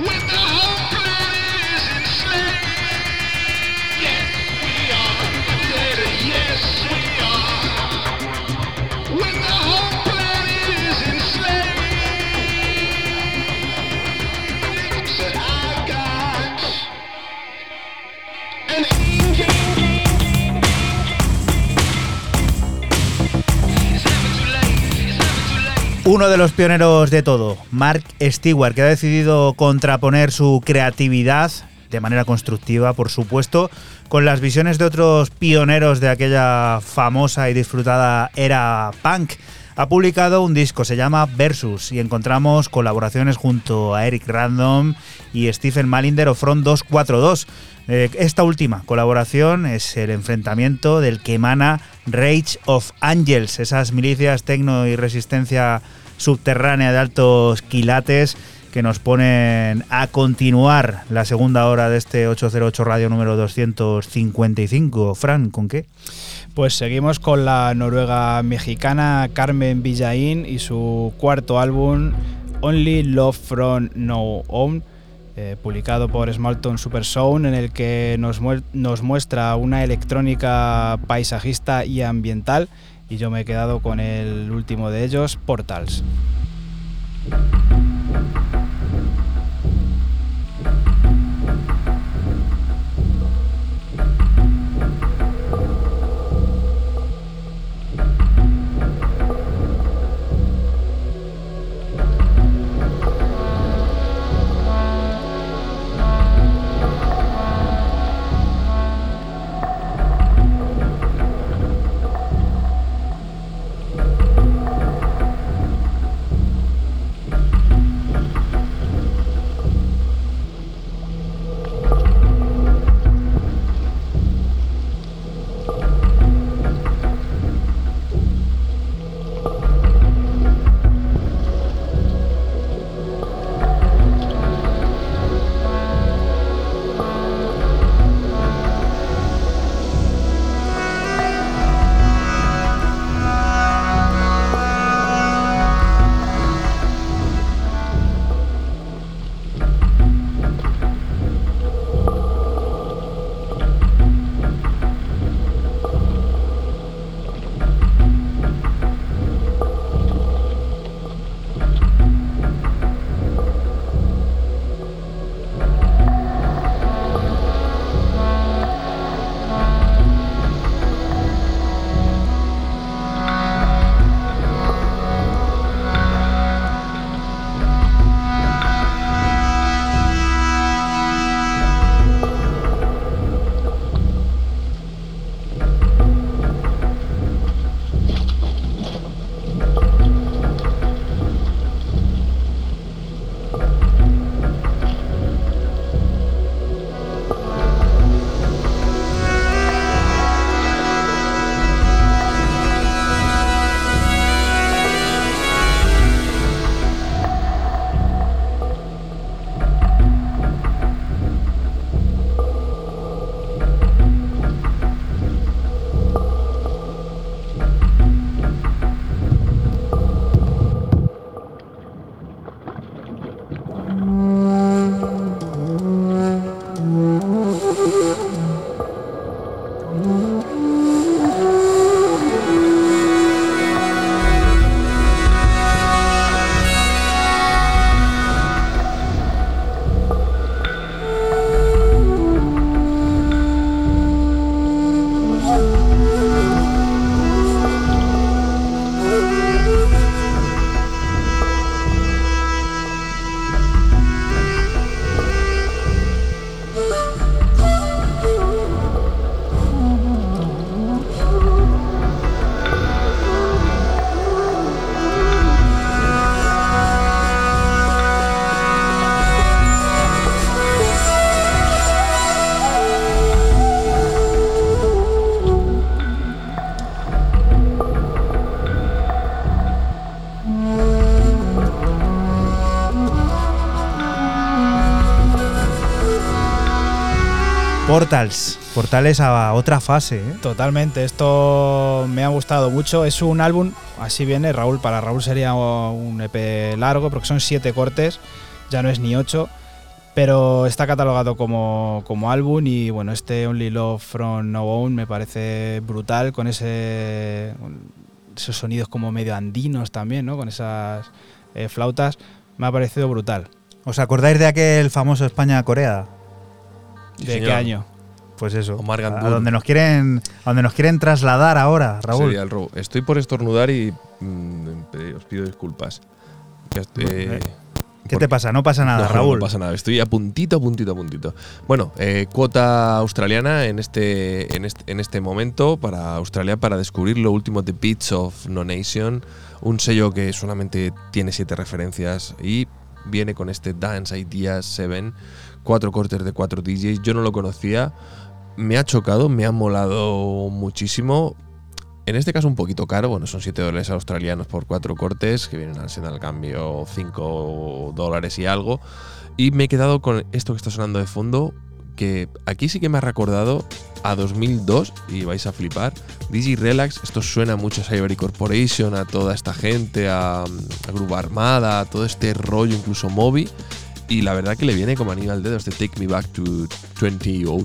When the Uno de los pioneros de todo, Mark Stewart, que ha decidido contraponer su creatividad de manera constructiva, por supuesto, con las visiones de otros pioneros de aquella famosa y disfrutada era punk. Ha publicado un disco, se llama Versus, y encontramos colaboraciones junto a Eric Random y Stephen Malinder o Front 242. Eh, esta última colaboración es el enfrentamiento del que emana Rage of Angels, esas milicias tecno y resistencia subterránea de altos quilates que nos ponen a continuar la segunda hora de este 808 Radio número 255. Fran, ¿con qué? Pues seguimos con la noruega mexicana Carmen Villaín y su cuarto álbum Only Love From No Home, eh, publicado por Smallton Super Sound, en el que nos muestra una electrónica paisajista y ambiental. Y yo me he quedado con el último de ellos, Portals. Portals. Portales a otra fase, ¿eh? Totalmente, esto me ha gustado mucho. Es un álbum, así viene Raúl. Para Raúl sería un EP largo, porque son siete cortes, ya no es ni ocho. Pero está catalogado como, como álbum y bueno, este Only Love From No Own me parece brutal con ese esos sonidos como medio andinos también, ¿no? Con esas eh, flautas. Me ha parecido brutal. ¿Os acordáis de aquel famoso España-Corea? ¿De qué señor. año? Pues eso. Omar a Gandul. donde nos quieren, a donde nos quieren trasladar ahora, Raúl. Sería el robo. Estoy por estornudar y mm, pe- os pido disculpas. Ya est- eh, ¿Qué te pasa? No pasa nada, No, no, Raúl. No pasa nada, estoy a puntito, a puntito, a puntito. Bueno, eh, cuota australiana en este, en, este, en este momento para Australia para descubrir lo último de Beats of No Nation, un sello que solamente tiene siete referencias y viene con este Dance Ideas 7, cuatro cortes de cuatro DJs. Yo no lo conocía, me ha chocado, me ha molado muchísimo. En este caso un poquito caro, bueno, son 7 dólares australianos por cuatro cortes, que vienen ser al cambio 5 dólares y algo. Y me he quedado con esto que está sonando de fondo, que aquí sí que me ha recordado a 2002, y vais a flipar. Digi Relax, esto suena mucho a Cyber Corporation, a toda esta gente, a, a Grupo Armada, a todo este rollo, incluso Moby. Y la verdad que le viene como anillo al dedo este Take Me Back to 2002.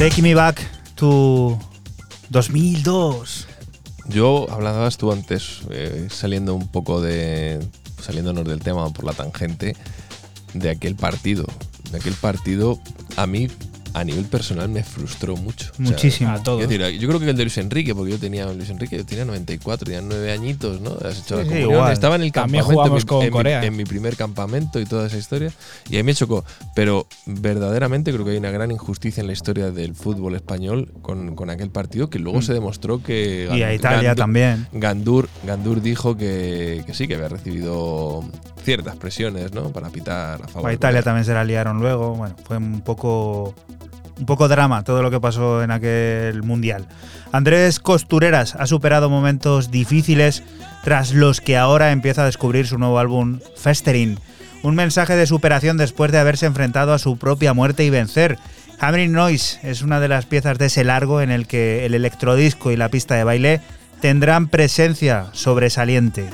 Take Me Back to 2002. Yo hablabas tú antes, eh, saliendo un poco de. saliéndonos del tema por la tangente, de aquel partido. De aquel partido, a mí, a nivel personal, me frustró mucho. O sea, Muchísimo. a todos. Decir, yo creo que el de Luis Enrique, porque yo tenía Luis Enrique, yo tenía 94, tenía 9 añitos, ¿no? Has hecho la Sí, sí, comunión, igual. Estaba en el También campamento. en mi- con en mi- Corea. en mi primer campamento y toda esa historia. Y a mí me chocó. Pero verdaderamente creo que hay una gran injusticia en la historia del fútbol español con, con aquel partido que luego Mm. se demostró que. Y a Italia también. Gandur, Gandur dijo que, que sí, que había recibido ciertas presiones, ¿no? Para pitar a favor. A Italia también se la liaron luego. Bueno, fue un poco, un poco drama todo lo que pasó en aquel mundial. Andrés Costureras ha superado momentos difíciles tras los que ahora empieza a descubrir su nuevo álbum Festering. Un mensaje de superación después de haberse enfrentado a su propia muerte y vencer. Hammering Noise es una de las piezas de ese largo en el que el electrodisco y la pista de baile tendrán presencia sobresaliente.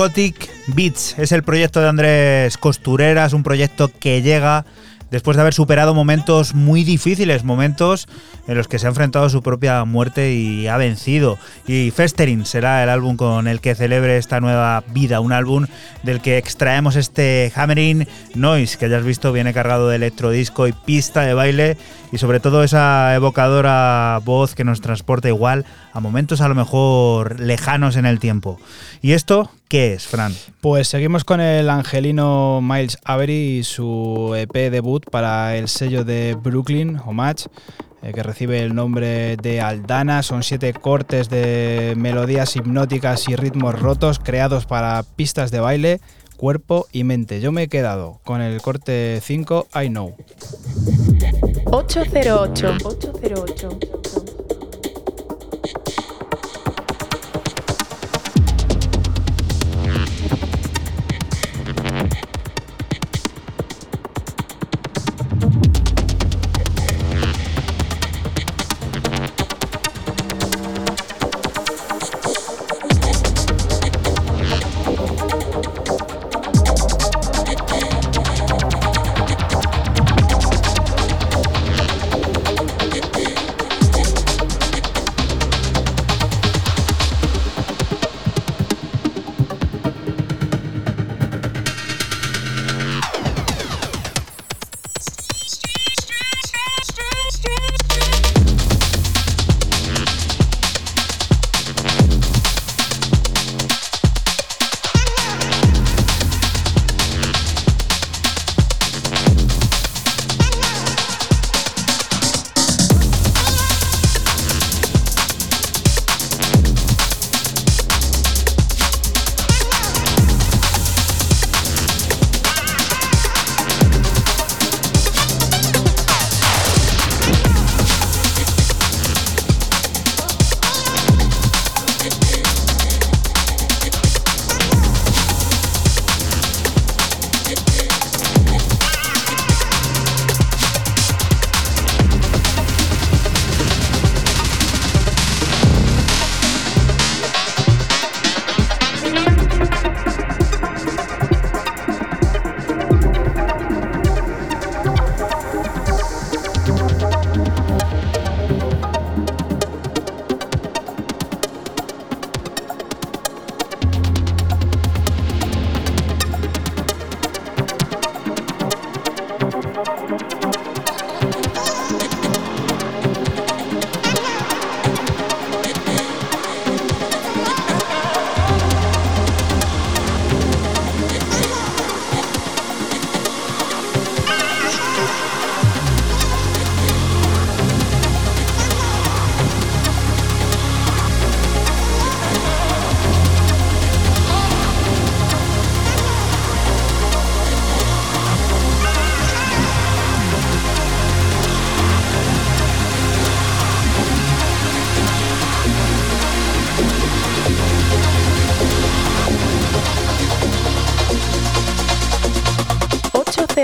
Psychotic Beats es el proyecto de Andrés Costureras, un proyecto que llega después de haber superado momentos muy difíciles, momentos en los que se ha enfrentado a su propia muerte y ha vencido. Y Festering será el álbum con el que celebre esta nueva vida, un álbum del que extraemos este Hammering Noise, que ya has visto viene cargado de electrodisco y pista de baile y sobre todo esa evocadora voz que nos transporta igual a momentos a lo mejor lejanos en el tiempo. ¿Y esto qué es, Fran? Pues seguimos con el angelino Miles Avery y su EP debut para el sello de Brooklyn, Homage, eh, que recibe el nombre de Aldana. Son siete cortes de melodías hipnóticas y ritmos rotos creados para pistas de baile, cuerpo y mente. Yo me he quedado con el corte 5, I Know. 808. 808.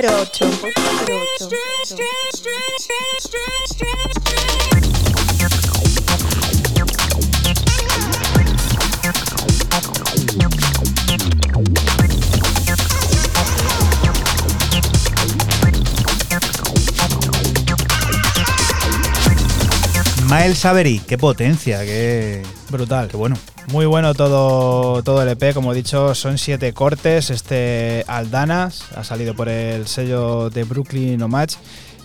808. Miles Avery, qué potencia, qué, Brutal. qué bueno. Muy bueno todo, todo el EP, como he dicho, son siete cortes. Este Aldanas ha salido por el sello de Brooklyn Homage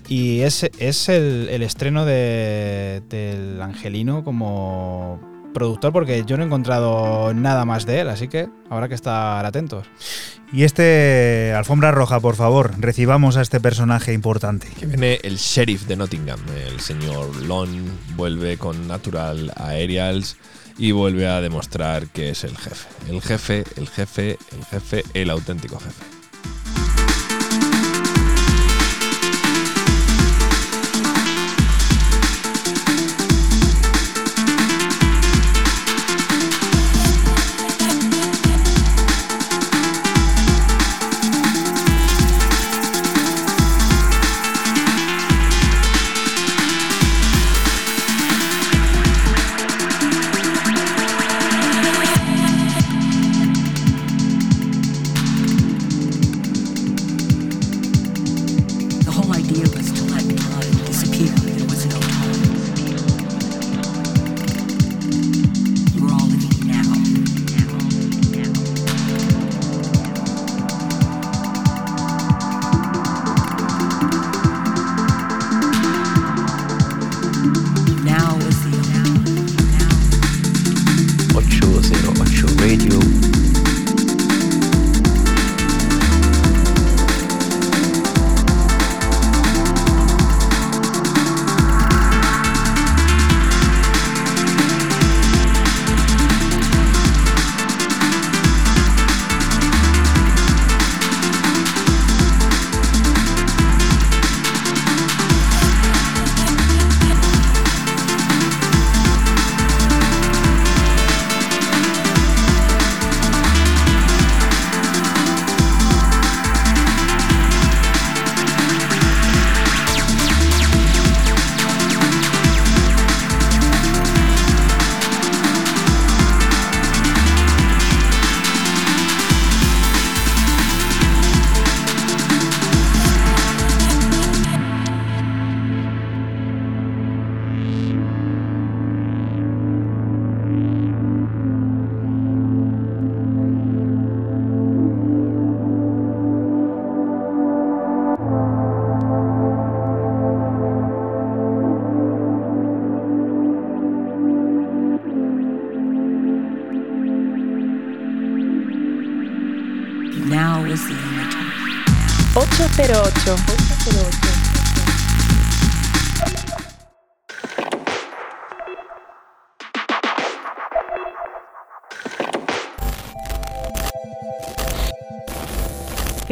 y es, es el, el estreno de- del Angelino como productor porque yo no he encontrado nada más de él, así que habrá que estar atentos. Y este, alfombra roja, por favor, recibamos a este personaje importante. Que viene el sheriff de Nottingham, el señor Lon, vuelve con Natural Aerials y vuelve a demostrar que es el jefe. El jefe, el jefe, el jefe, el auténtico jefe.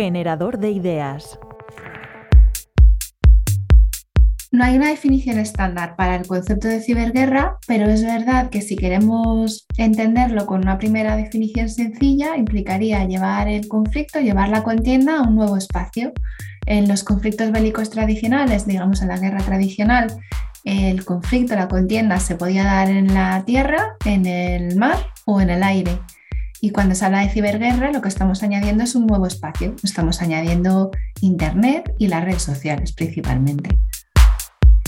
Generador de ideas. No hay una definición estándar para el concepto de ciberguerra, pero es verdad que si queremos entenderlo con una primera definición sencilla, implicaría llevar el conflicto, llevar la contienda a un nuevo espacio. En los conflictos bélicos tradicionales, digamos en la guerra tradicional, el conflicto, la contienda se podía dar en la tierra, en el mar o en el aire. Y cuando se habla de ciberguerra, lo que estamos añadiendo es un nuevo espacio. Estamos añadiendo Internet y las redes sociales principalmente.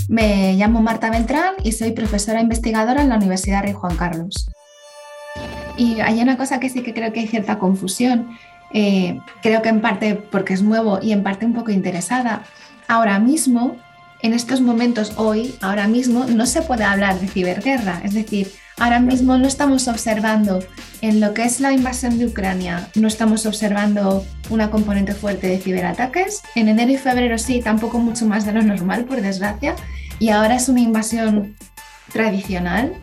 Me llamo Marta Beltrán y soy profesora investigadora en la Universidad Rey Juan Carlos. Y hay una cosa que sí que creo que hay cierta confusión. eh, creo que en parte porque es nuevo y en parte un poco interesada. Ahora mismo, en estos momentos hoy, ahora mismo, no se puede hablar de ciberguerra. Es decir, ahora mismo no estamos observando en lo que es la invasión de Ucrania, no estamos observando una componente fuerte de ciberataques. En enero y febrero sí, tampoco mucho más de lo normal, por desgracia. Y ahora es una invasión tradicional.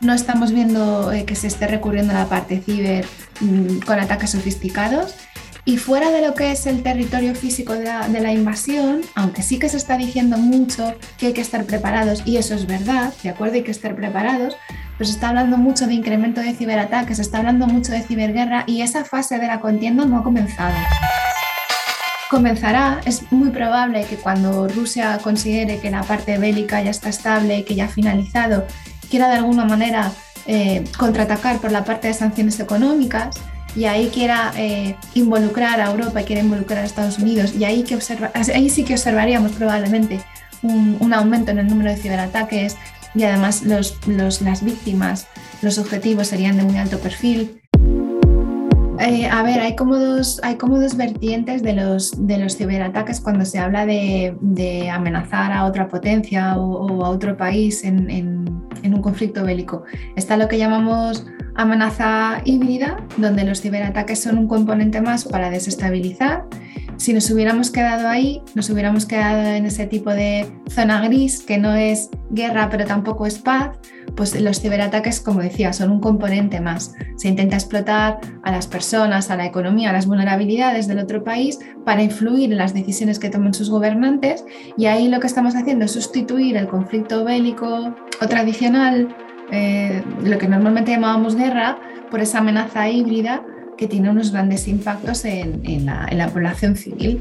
No estamos viendo eh, que se esté recurriendo a la parte ciber mm, con ataques sofisticados. Y fuera de lo que es el territorio físico de la, de la invasión, aunque sí que se está diciendo mucho que hay que estar preparados, y eso es verdad, de acuerdo, hay que estar preparados, pero se está hablando mucho de incremento de ciberataques, se está hablando mucho de ciberguerra y esa fase de la contienda no ha comenzado. comenzará. Es muy probable que cuando Rusia considere que la parte bélica ya está estable, que ya ha finalizado, quiera de alguna manera eh, contraatacar por la parte de sanciones económicas y ahí quiera eh, involucrar a Europa y quiera involucrar a Estados Unidos y ahí, que observa, ahí sí que observaríamos probablemente un, un aumento en el número de ciberataques y además los, los- las víctimas, los objetivos serían de muy alto perfil. Eh, a ver, hay como dos, hay como dos vertientes de los, de los ciberataques cuando se habla de, de amenazar a otra potencia o, a otro país en, en- en un conflicto bélico. Está lo que llamamos amenaza híbrida, donde los ciberataques son un componente más para desestabilizar. Si nos hubiéramos quedado ahí, nos hubiéramos quedado en ese tipo de zona gris que no es guerra pero tampoco es paz, pues los ciberataques, como decía, son un componente más. Se intenta explotar a las personas, a la economía, a las vulnerabilidades del otro país para influir en las decisiones que toman sus gobernantes y ahí lo que estamos haciendo es sustituir el conflicto bélico o tradicional, eh, lo que normalmente llamábamos guerra, por esa amenaza híbrida que tiene unos grandes impactos en, en la, en la población civil.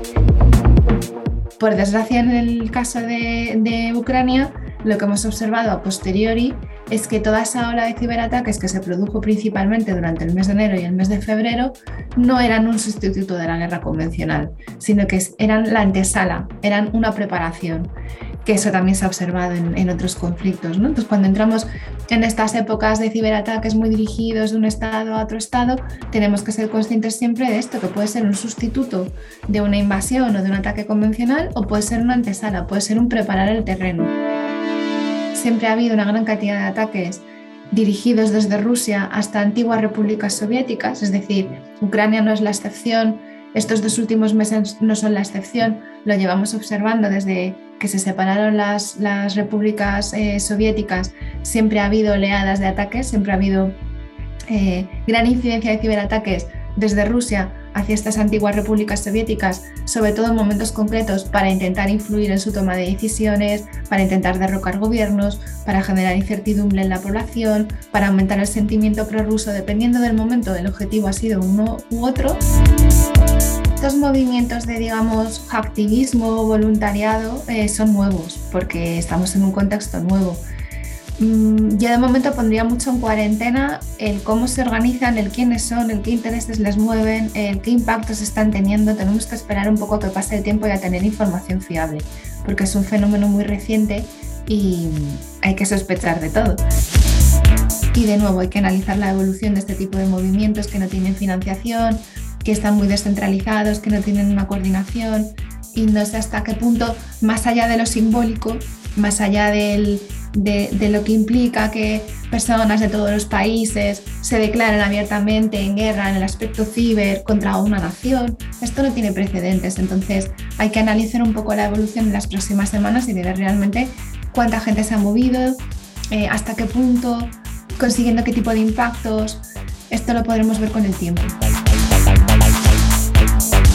Por desgracia, en el caso de, de Ucrania, lo que hemos observado a posteriori es que toda esa ola de ciberataques que se produjo principalmente durante el mes de enero y el mes de febrero no eran un sustituto de la guerra convencional, sino que eran la antesala, eran una preparación, que eso también se ha observado en, otros conflictos. ¿no? Entonces, cuando entramos en estas épocas de ciberataques muy dirigidos de un estado a otro estado, tenemos que ser conscientes siempre de esto, que puede ser un sustituto de una invasión o de un ataque convencional o puede ser una antesala, puede ser un preparar el terreno siempre ha habido una gran cantidad de ataques dirigidos desde Rusia hasta antiguas repúblicas soviéticas, es decir, Ucrania no es la excepción, estos dos últimos meses no son la excepción, lo llevamos observando desde que se separaron las, las repúblicas eh, soviéticas, siempre ha habido oleadas de ataques, siempre ha habido eh, gran incidencia de ciberataques desde Rusia hacia estas antiguas repúblicas soviéticas, sobre todo en momentos concretos para intentar influir en su toma de decisiones, para intentar derrocar gobiernos, para generar incertidumbre en la población, para aumentar el sentimiento prorruso, dependiendo del momento, el objetivo ha sido uno u otro. Estos movimientos de, digamos, activismo voluntariado eh, son nuevos, porque estamos en un contexto nuevo. Mm, Yo de momento pondría mucho en cuarentena el cómo se organizan, el quiénes son, el qué intereses les mueven, el qué impactos están teniendo. Tenemos que esperar un poco a que pase el tiempo y a tener información fiable, porque es un fenómeno muy reciente y hay que sospechar de todo. Y de nuevo hay que analizar la evolución de este tipo de movimientos que no tienen financiación, que están muy descentralizados, que no tienen una coordinación y no sé hasta qué punto, más allá de lo simbólico, más allá del- de, lo que implica que personas de todos los países se declaren abiertamente en guerra en el aspecto ciber contra una nación, esto no tiene precedentes. Entonces hay que analizar un poco la evolución en las próximas semanas y ver realmente cuánta gente se ha movido, eh, hasta qué punto, consiguiendo qué tipo de impactos. Esto lo podremos ver con el tiempo.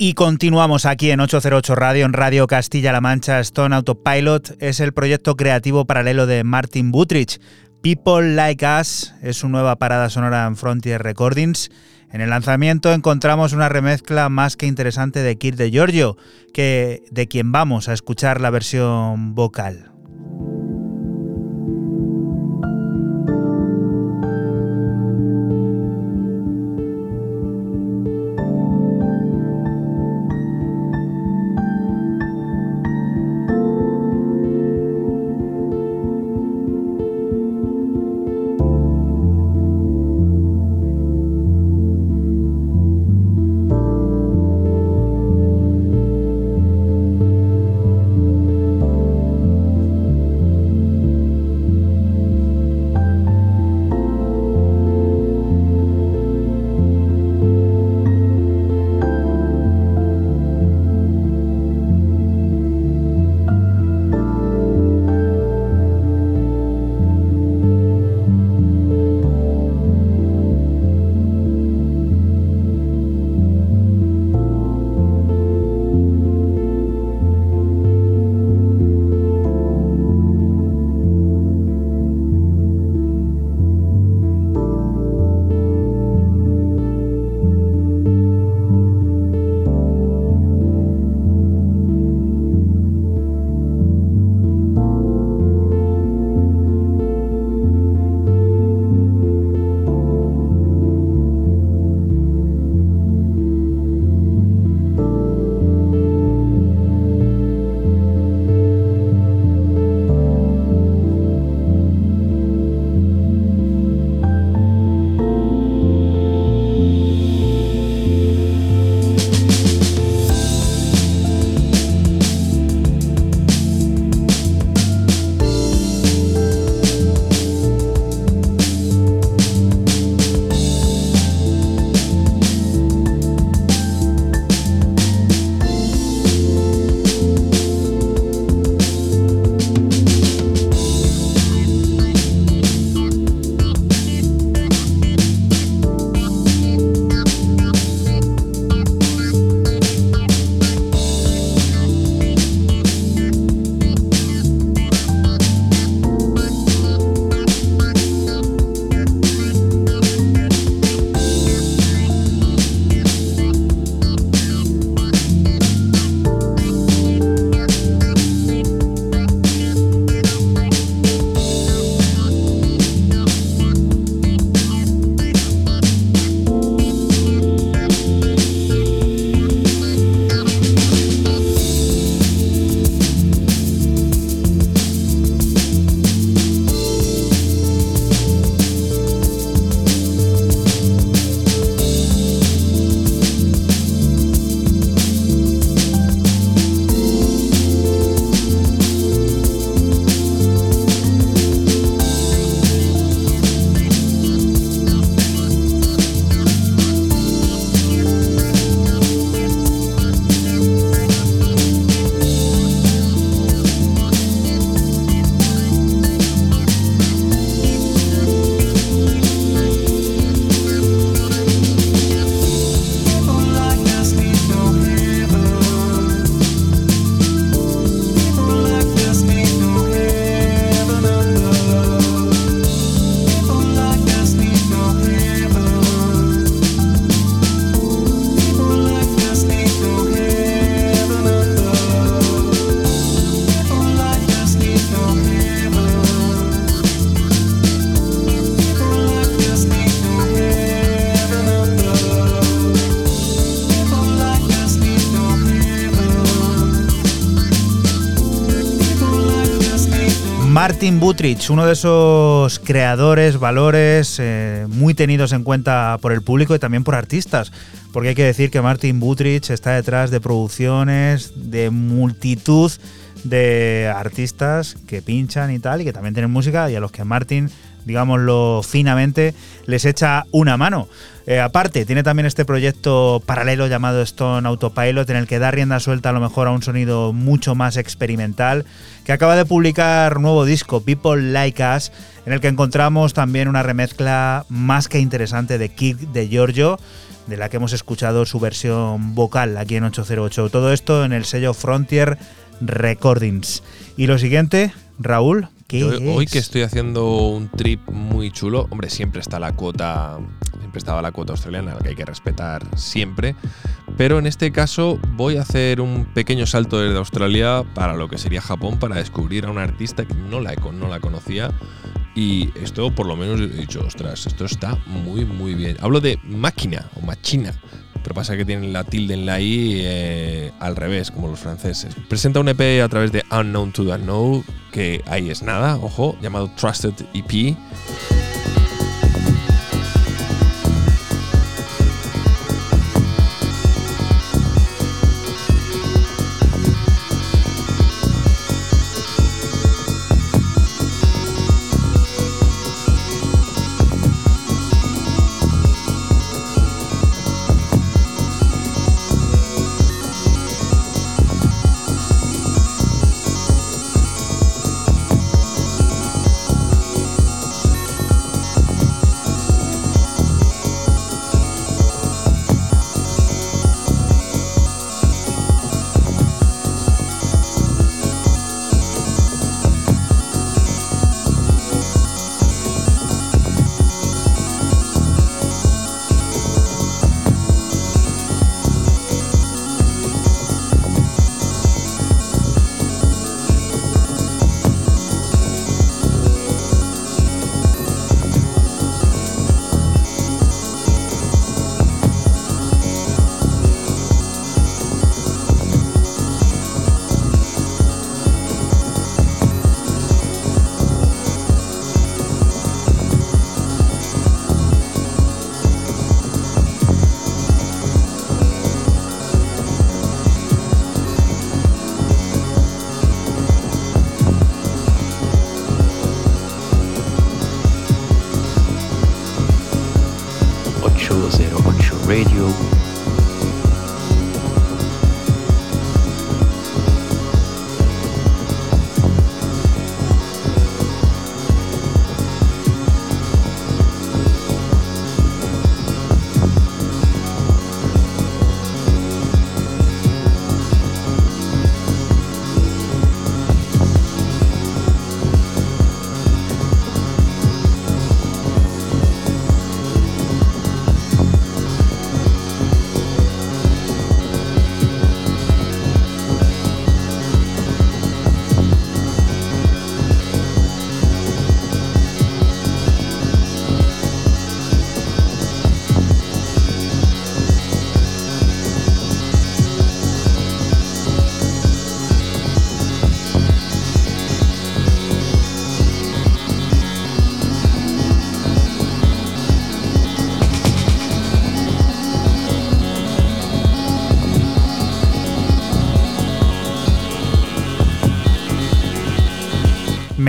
Y continuamos aquí en 808 Radio, en Radio Castilla-La Mancha. Stone Autopilot es el proyecto creativo paralelo de Martin Butrich. People Like Us es su nueva parada sonora en Frontier Recordings. En el lanzamiento encontramos una remezcla más que interesante de Kid de Giorgio, que de quien vamos a escuchar la versión vocal. Martin Butrich, uno de esos creadores, valores eh, muy tenidos en cuenta por el público y también por artistas. Porque hay que decir que Martin Butrich está detrás de producciones, de multitud de artistas que pinchan y tal, y que también tienen música, y a los que Martin, digámoslo finamente, les echa una mano. Eh, aparte, tiene también este proyecto paralelo llamado Stone Autopilot, en el que da rienda suelta a lo mejor a un sonido mucho más experimental, que acaba de publicar nuevo disco, People Like Us, en el que encontramos también una remezcla más que interesante de Kid de Giorgio, de la que hemos escuchado su versión vocal aquí en 808. Todo esto en el sello Frontier Recordings. Y lo siguiente, Raúl, ¿qué Yo hoy que estoy haciendo un trip muy chulo, hombre, siempre está la cuota, siempre estaba la cuota australiana, la que hay que respetar siempre, pero en este caso voy a hacer un pequeño salto desde Australia para lo que sería Japón para descubrir a una artista que no la, no la conocía y esto por lo menos he dicho, ostras, esto está muy muy bien. Hablo de máquina o machina. Pero pasa que tienen la tilde en la I eh, al revés, como los franceses. Presenta un EP a través de Unknown to the Know, que ahí es nada, ojo, llamado Trusted EP.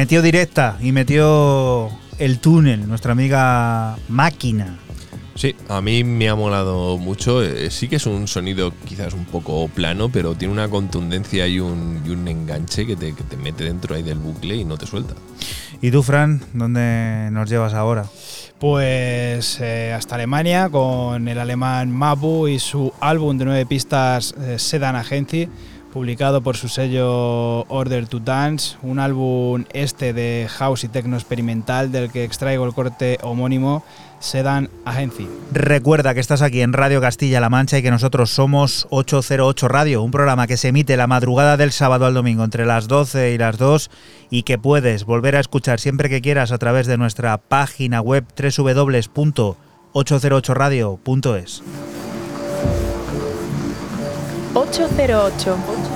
Metió directa y metió el túnel, nuestra amiga máquina. Sí, a mí me ha molado mucho. Eh, sí que es un sonido quizás un poco plano, pero tiene una contundencia y un, y un enganche que te, que te mete dentro ahí del bucle y no te suelta. ¿Y tú, Fran, dónde nos llevas ahora? Pues eh, hasta Alemania con el alemán Mabu y su álbum de nueve pistas eh, Sedan Agency, publicado por su sello Order to Dance, un álbum este de house y techno experimental del que extraigo el corte homónimo Sedan Agency. Recuerda que estás aquí en Radio Castilla-La Mancha y que nosotros somos 808 Radio, un programa que se emite la madrugada del sábado al domingo entre las 12 y las 2 y que puedes volver a escuchar siempre que quieras a través de nuestra página web www.808radio.es. 808.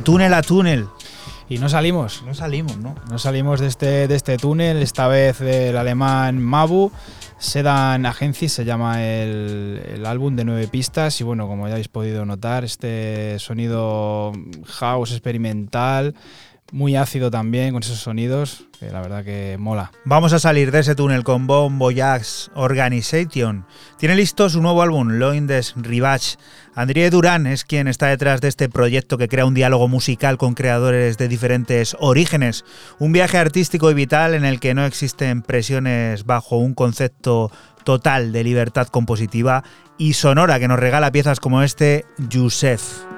De túnel a túnel. Y no salimos. No salimos, ¿no? No salimos de este, de este túnel, esta vez del alemán Mabu. Sedan Agency se llama el, el álbum de nueve pistas y bueno, como ya habéis podido notar, este sonido house experimental, muy ácido también con esos sonidos, que la verdad que mola. Vamos a salir de ese túnel con Bon Voyage Organization. Tiene listo su nuevo álbum, Loin des Rivage. André Durán es quien está detrás de este proyecto que crea un diálogo musical con creadores de diferentes orígenes. Un viaje artístico y vital en el que no existen presiones bajo un concepto total de libertad compositiva y sonora que nos regala piezas como este Yusef.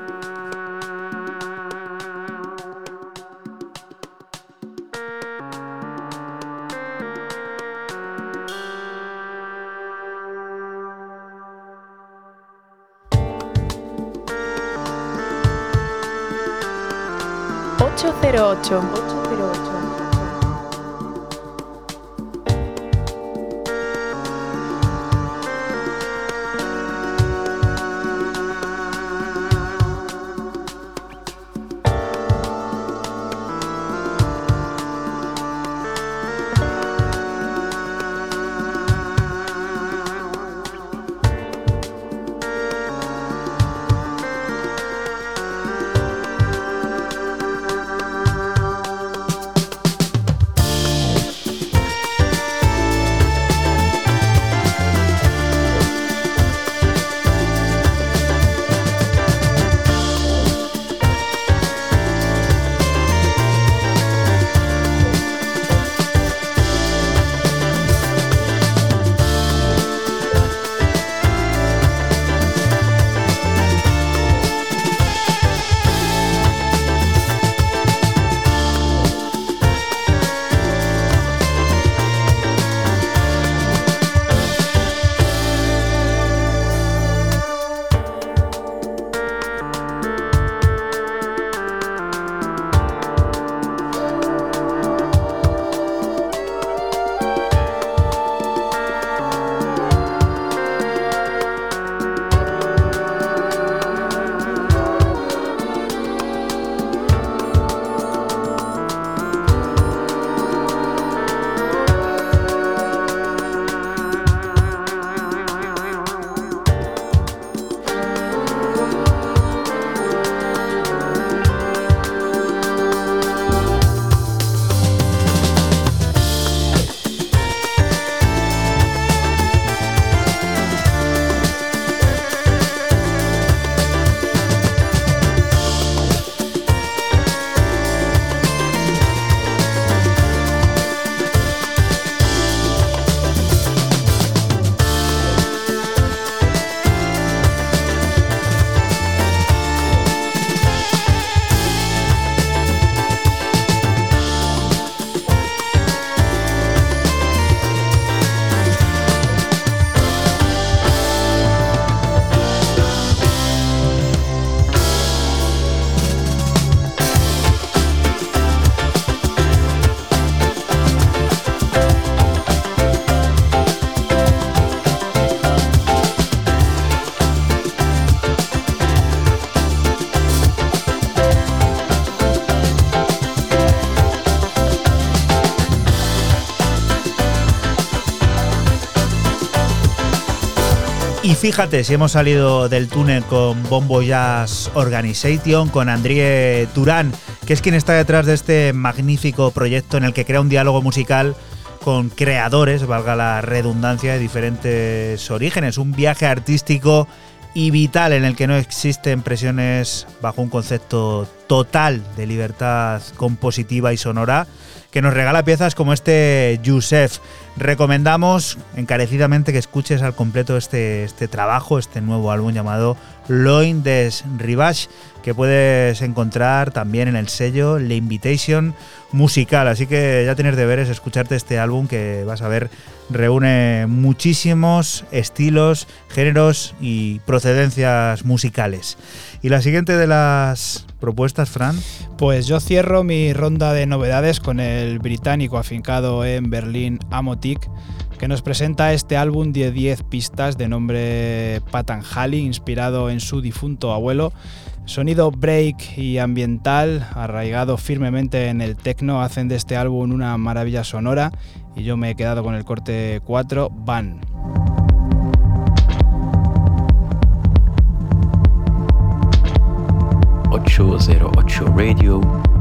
808. 808. Fíjate, si hemos salido del túnel con Bombo Jazz Organization, con André Turán, que es quien está detrás de este magnífico proyecto en el que crea un diálogo musical con creadores, valga la redundancia, de diferentes orígenes. Un viaje artístico y vital en el que no existen presiones bajo un concepto total de libertad compositiva y sonora que nos regala piezas como este Yusef. Recomendamos encarecidamente que escuches al completo este, este trabajo, este nuevo álbum llamado Loin des Rivage, que puedes encontrar también en el sello La Invitation Musical. Así que ya tienes deberes escucharte este álbum que vas a ver reúne muchísimos estilos, géneros y procedencias musicales. Y la siguiente de las propuestas, Fran. Pues yo cierro mi ronda de novedades con el británico afincado en Berlín Amotic, que nos presenta este álbum de 10 pistas de nombre Patanjali, inspirado en su difunto abuelo. Sonido break y ambiental, arraigado firmemente en el techno, hacen de este álbum una maravilla sonora y yo me he quedado con el corte 4, Van. Ocho Radio.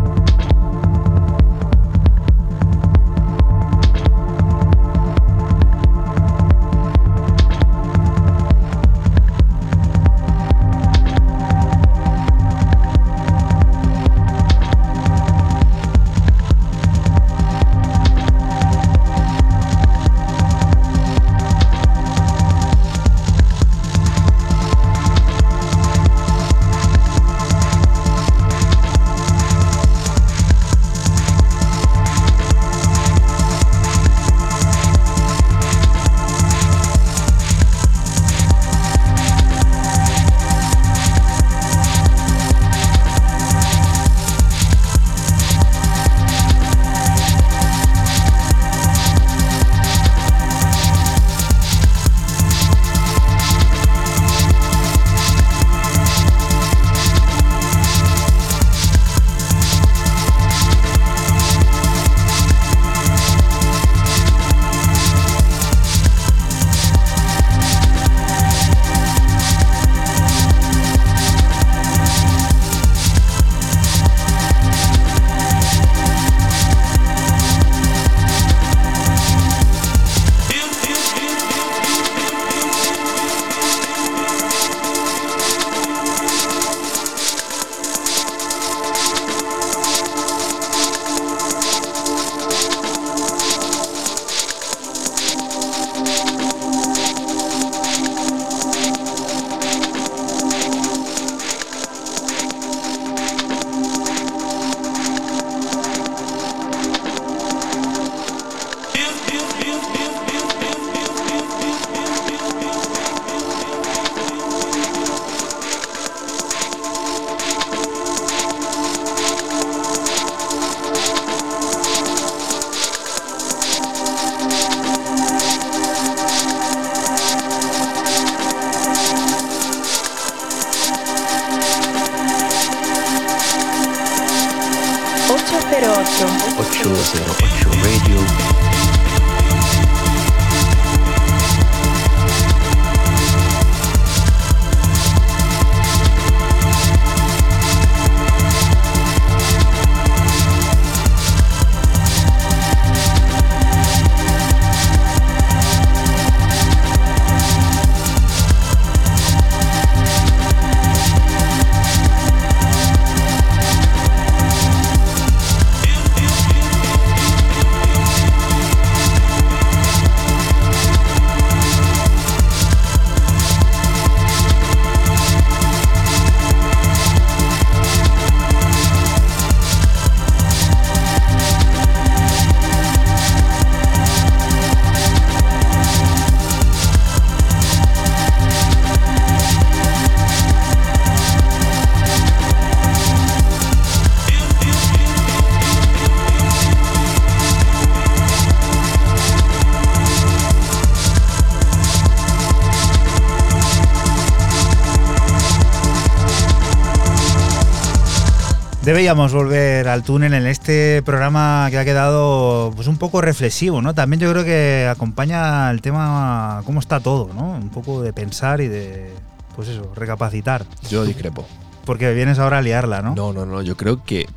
Deberíamos volver al túnel en este programa que ha quedado pues un poco reflexivo, ¿no? También yo creo que acompaña el tema cómo está todo, ¿no? Un poco de pensar y de, pues eso, recapacitar. Yo discrepo. Porque vienes ahora a liarla, ¿no? No, no, no. Yo creo que.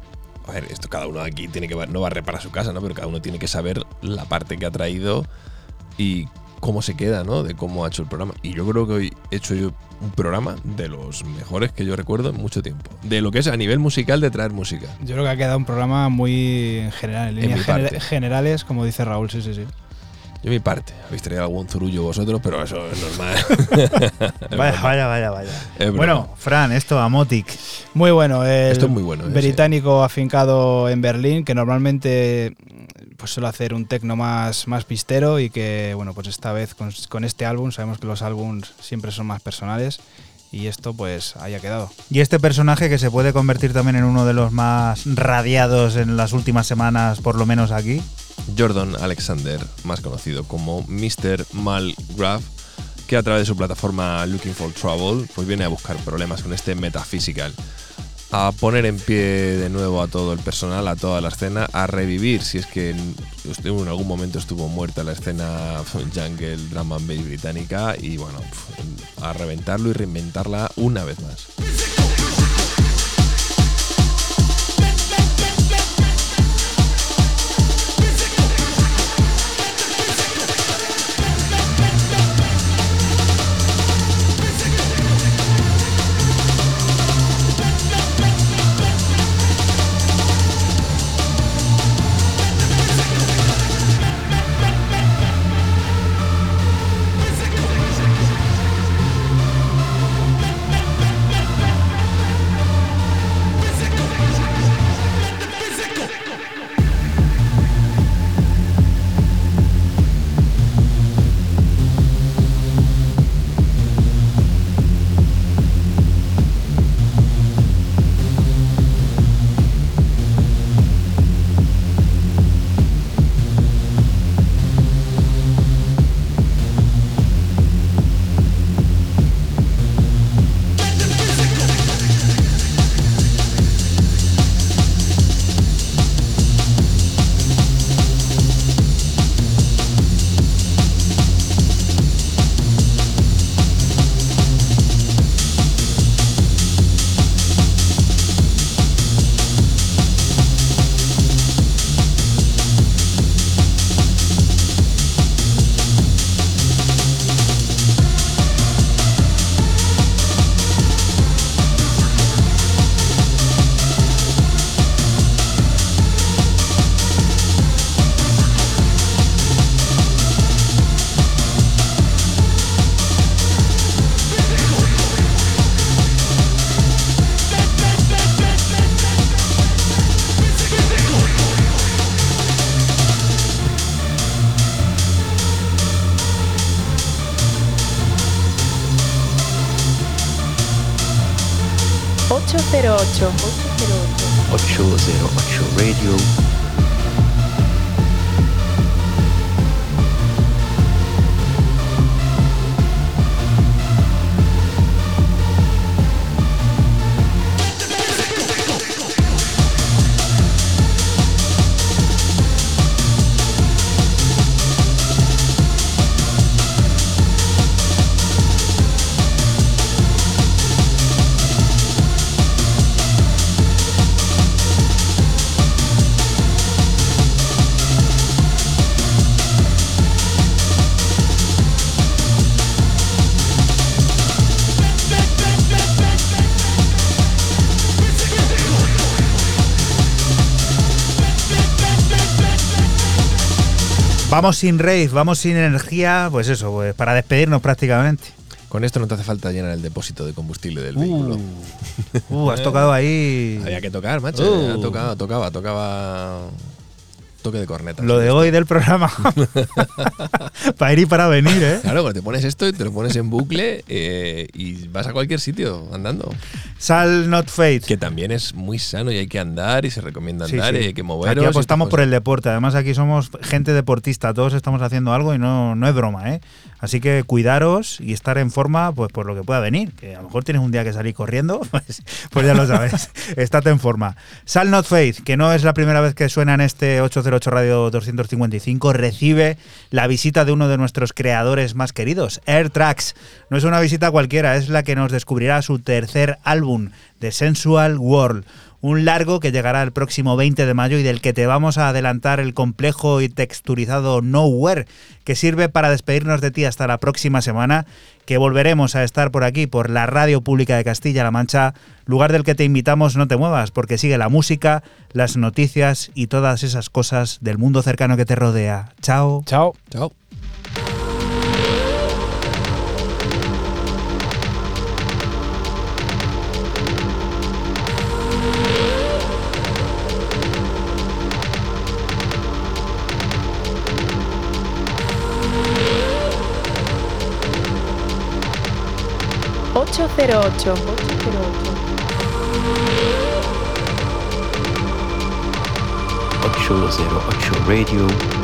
A ver, esto cada uno aquí tiene que. No va a reparar su casa, ¿no? Pero cada uno tiene que saber la parte que ha traído y cómo se queda, ¿no? De cómo ha hecho el programa. Y yo creo que hoy he hecho yo programa de los mejores que yo recuerdo en mucho tiempo. De lo que es a nivel musical de traer música. Yo creo que ha quedado un programa muy en general, en líneas gener- generales, como dice Raúl, sí, sí, sí. Yo mi parte. Habéis traído algún zurullo vosotros, pero eso es normal. Vaya, vaya, vaya, vaya. Bueno, Fran, esto, Amotic. Muy bueno. El Esto es muy bueno, eh, Británico afincado en Berlín, que normalmente suele hacer un tecno más, más pistero y que, bueno, pues esta vez con, con este álbum, sabemos que los álbums siempre son más personales y esto pues haya quedado. Y este personaje que se puede convertir también en uno de los más radiados en las últimas semanas, por lo menos aquí. Jordan Alexander, más conocido como Mr. Malgrave, que a través de su plataforma Looking for Trouble, pues viene a buscar problemas con este Metaphysical. A poner en pie de nuevo a todo el personal, a toda la escena, a revivir, si es que en, algún momento estuvo muerta la escena jungle, drum and bass británica, y bueno, a reventarlo y reinventarla una vez más. Ocho cero Vamos sin rave, vamos sin energía, pues eso, pues para despedirnos prácticamente. Con esto no te hace falta llenar el depósito de combustible del vehículo. Uh, has tocado ahí. Había que tocar, macho. Uh. Tocaba, tocaba, tocaba. Toque de corneta. Lo de hoy del programa. para ir y para venir, ¿eh? Claro, cuando te pones esto y te lo pones en bucle eh, y vas a cualquier sitio andando. Sal Not Fade. Que también es muy sano y hay que andar y se recomienda andar sí. y hay que moveros. Aquí apostamos por el deporte. Además, aquí somos gente deportista. Todos estamos haciendo algo y no, no es broma, ¿eh? Así que cuidaros y estar en forma, pues por lo que pueda venir. Que a lo mejor tienes un día que salir corriendo, pues, pues ya lo sabes. Estate en forma. Sal Not Faith, que no es la primera vez que suena en este 808 Radio 255, recibe la visita de uno de nuestros creadores más queridos, Air Tracks. No es una visita cualquiera, es la que nos descubrirá su tercer álbum, The Sensual World. Un largo que llegará el próximo 20 de mayo y del que te vamos a adelantar el complejo y texturizado Nowhere, que sirve para despedirnos de ti hasta la próxima semana, que volveremos a estar por aquí, por la Radio Pública de Castilla-La Mancha, lugar del que te invitamos no te muevas, porque sigue la música, las noticias y todas esas cosas del mundo cercano que te rodea. Chao. Chao. Chao. Ocho cero ocho. 808 Radio.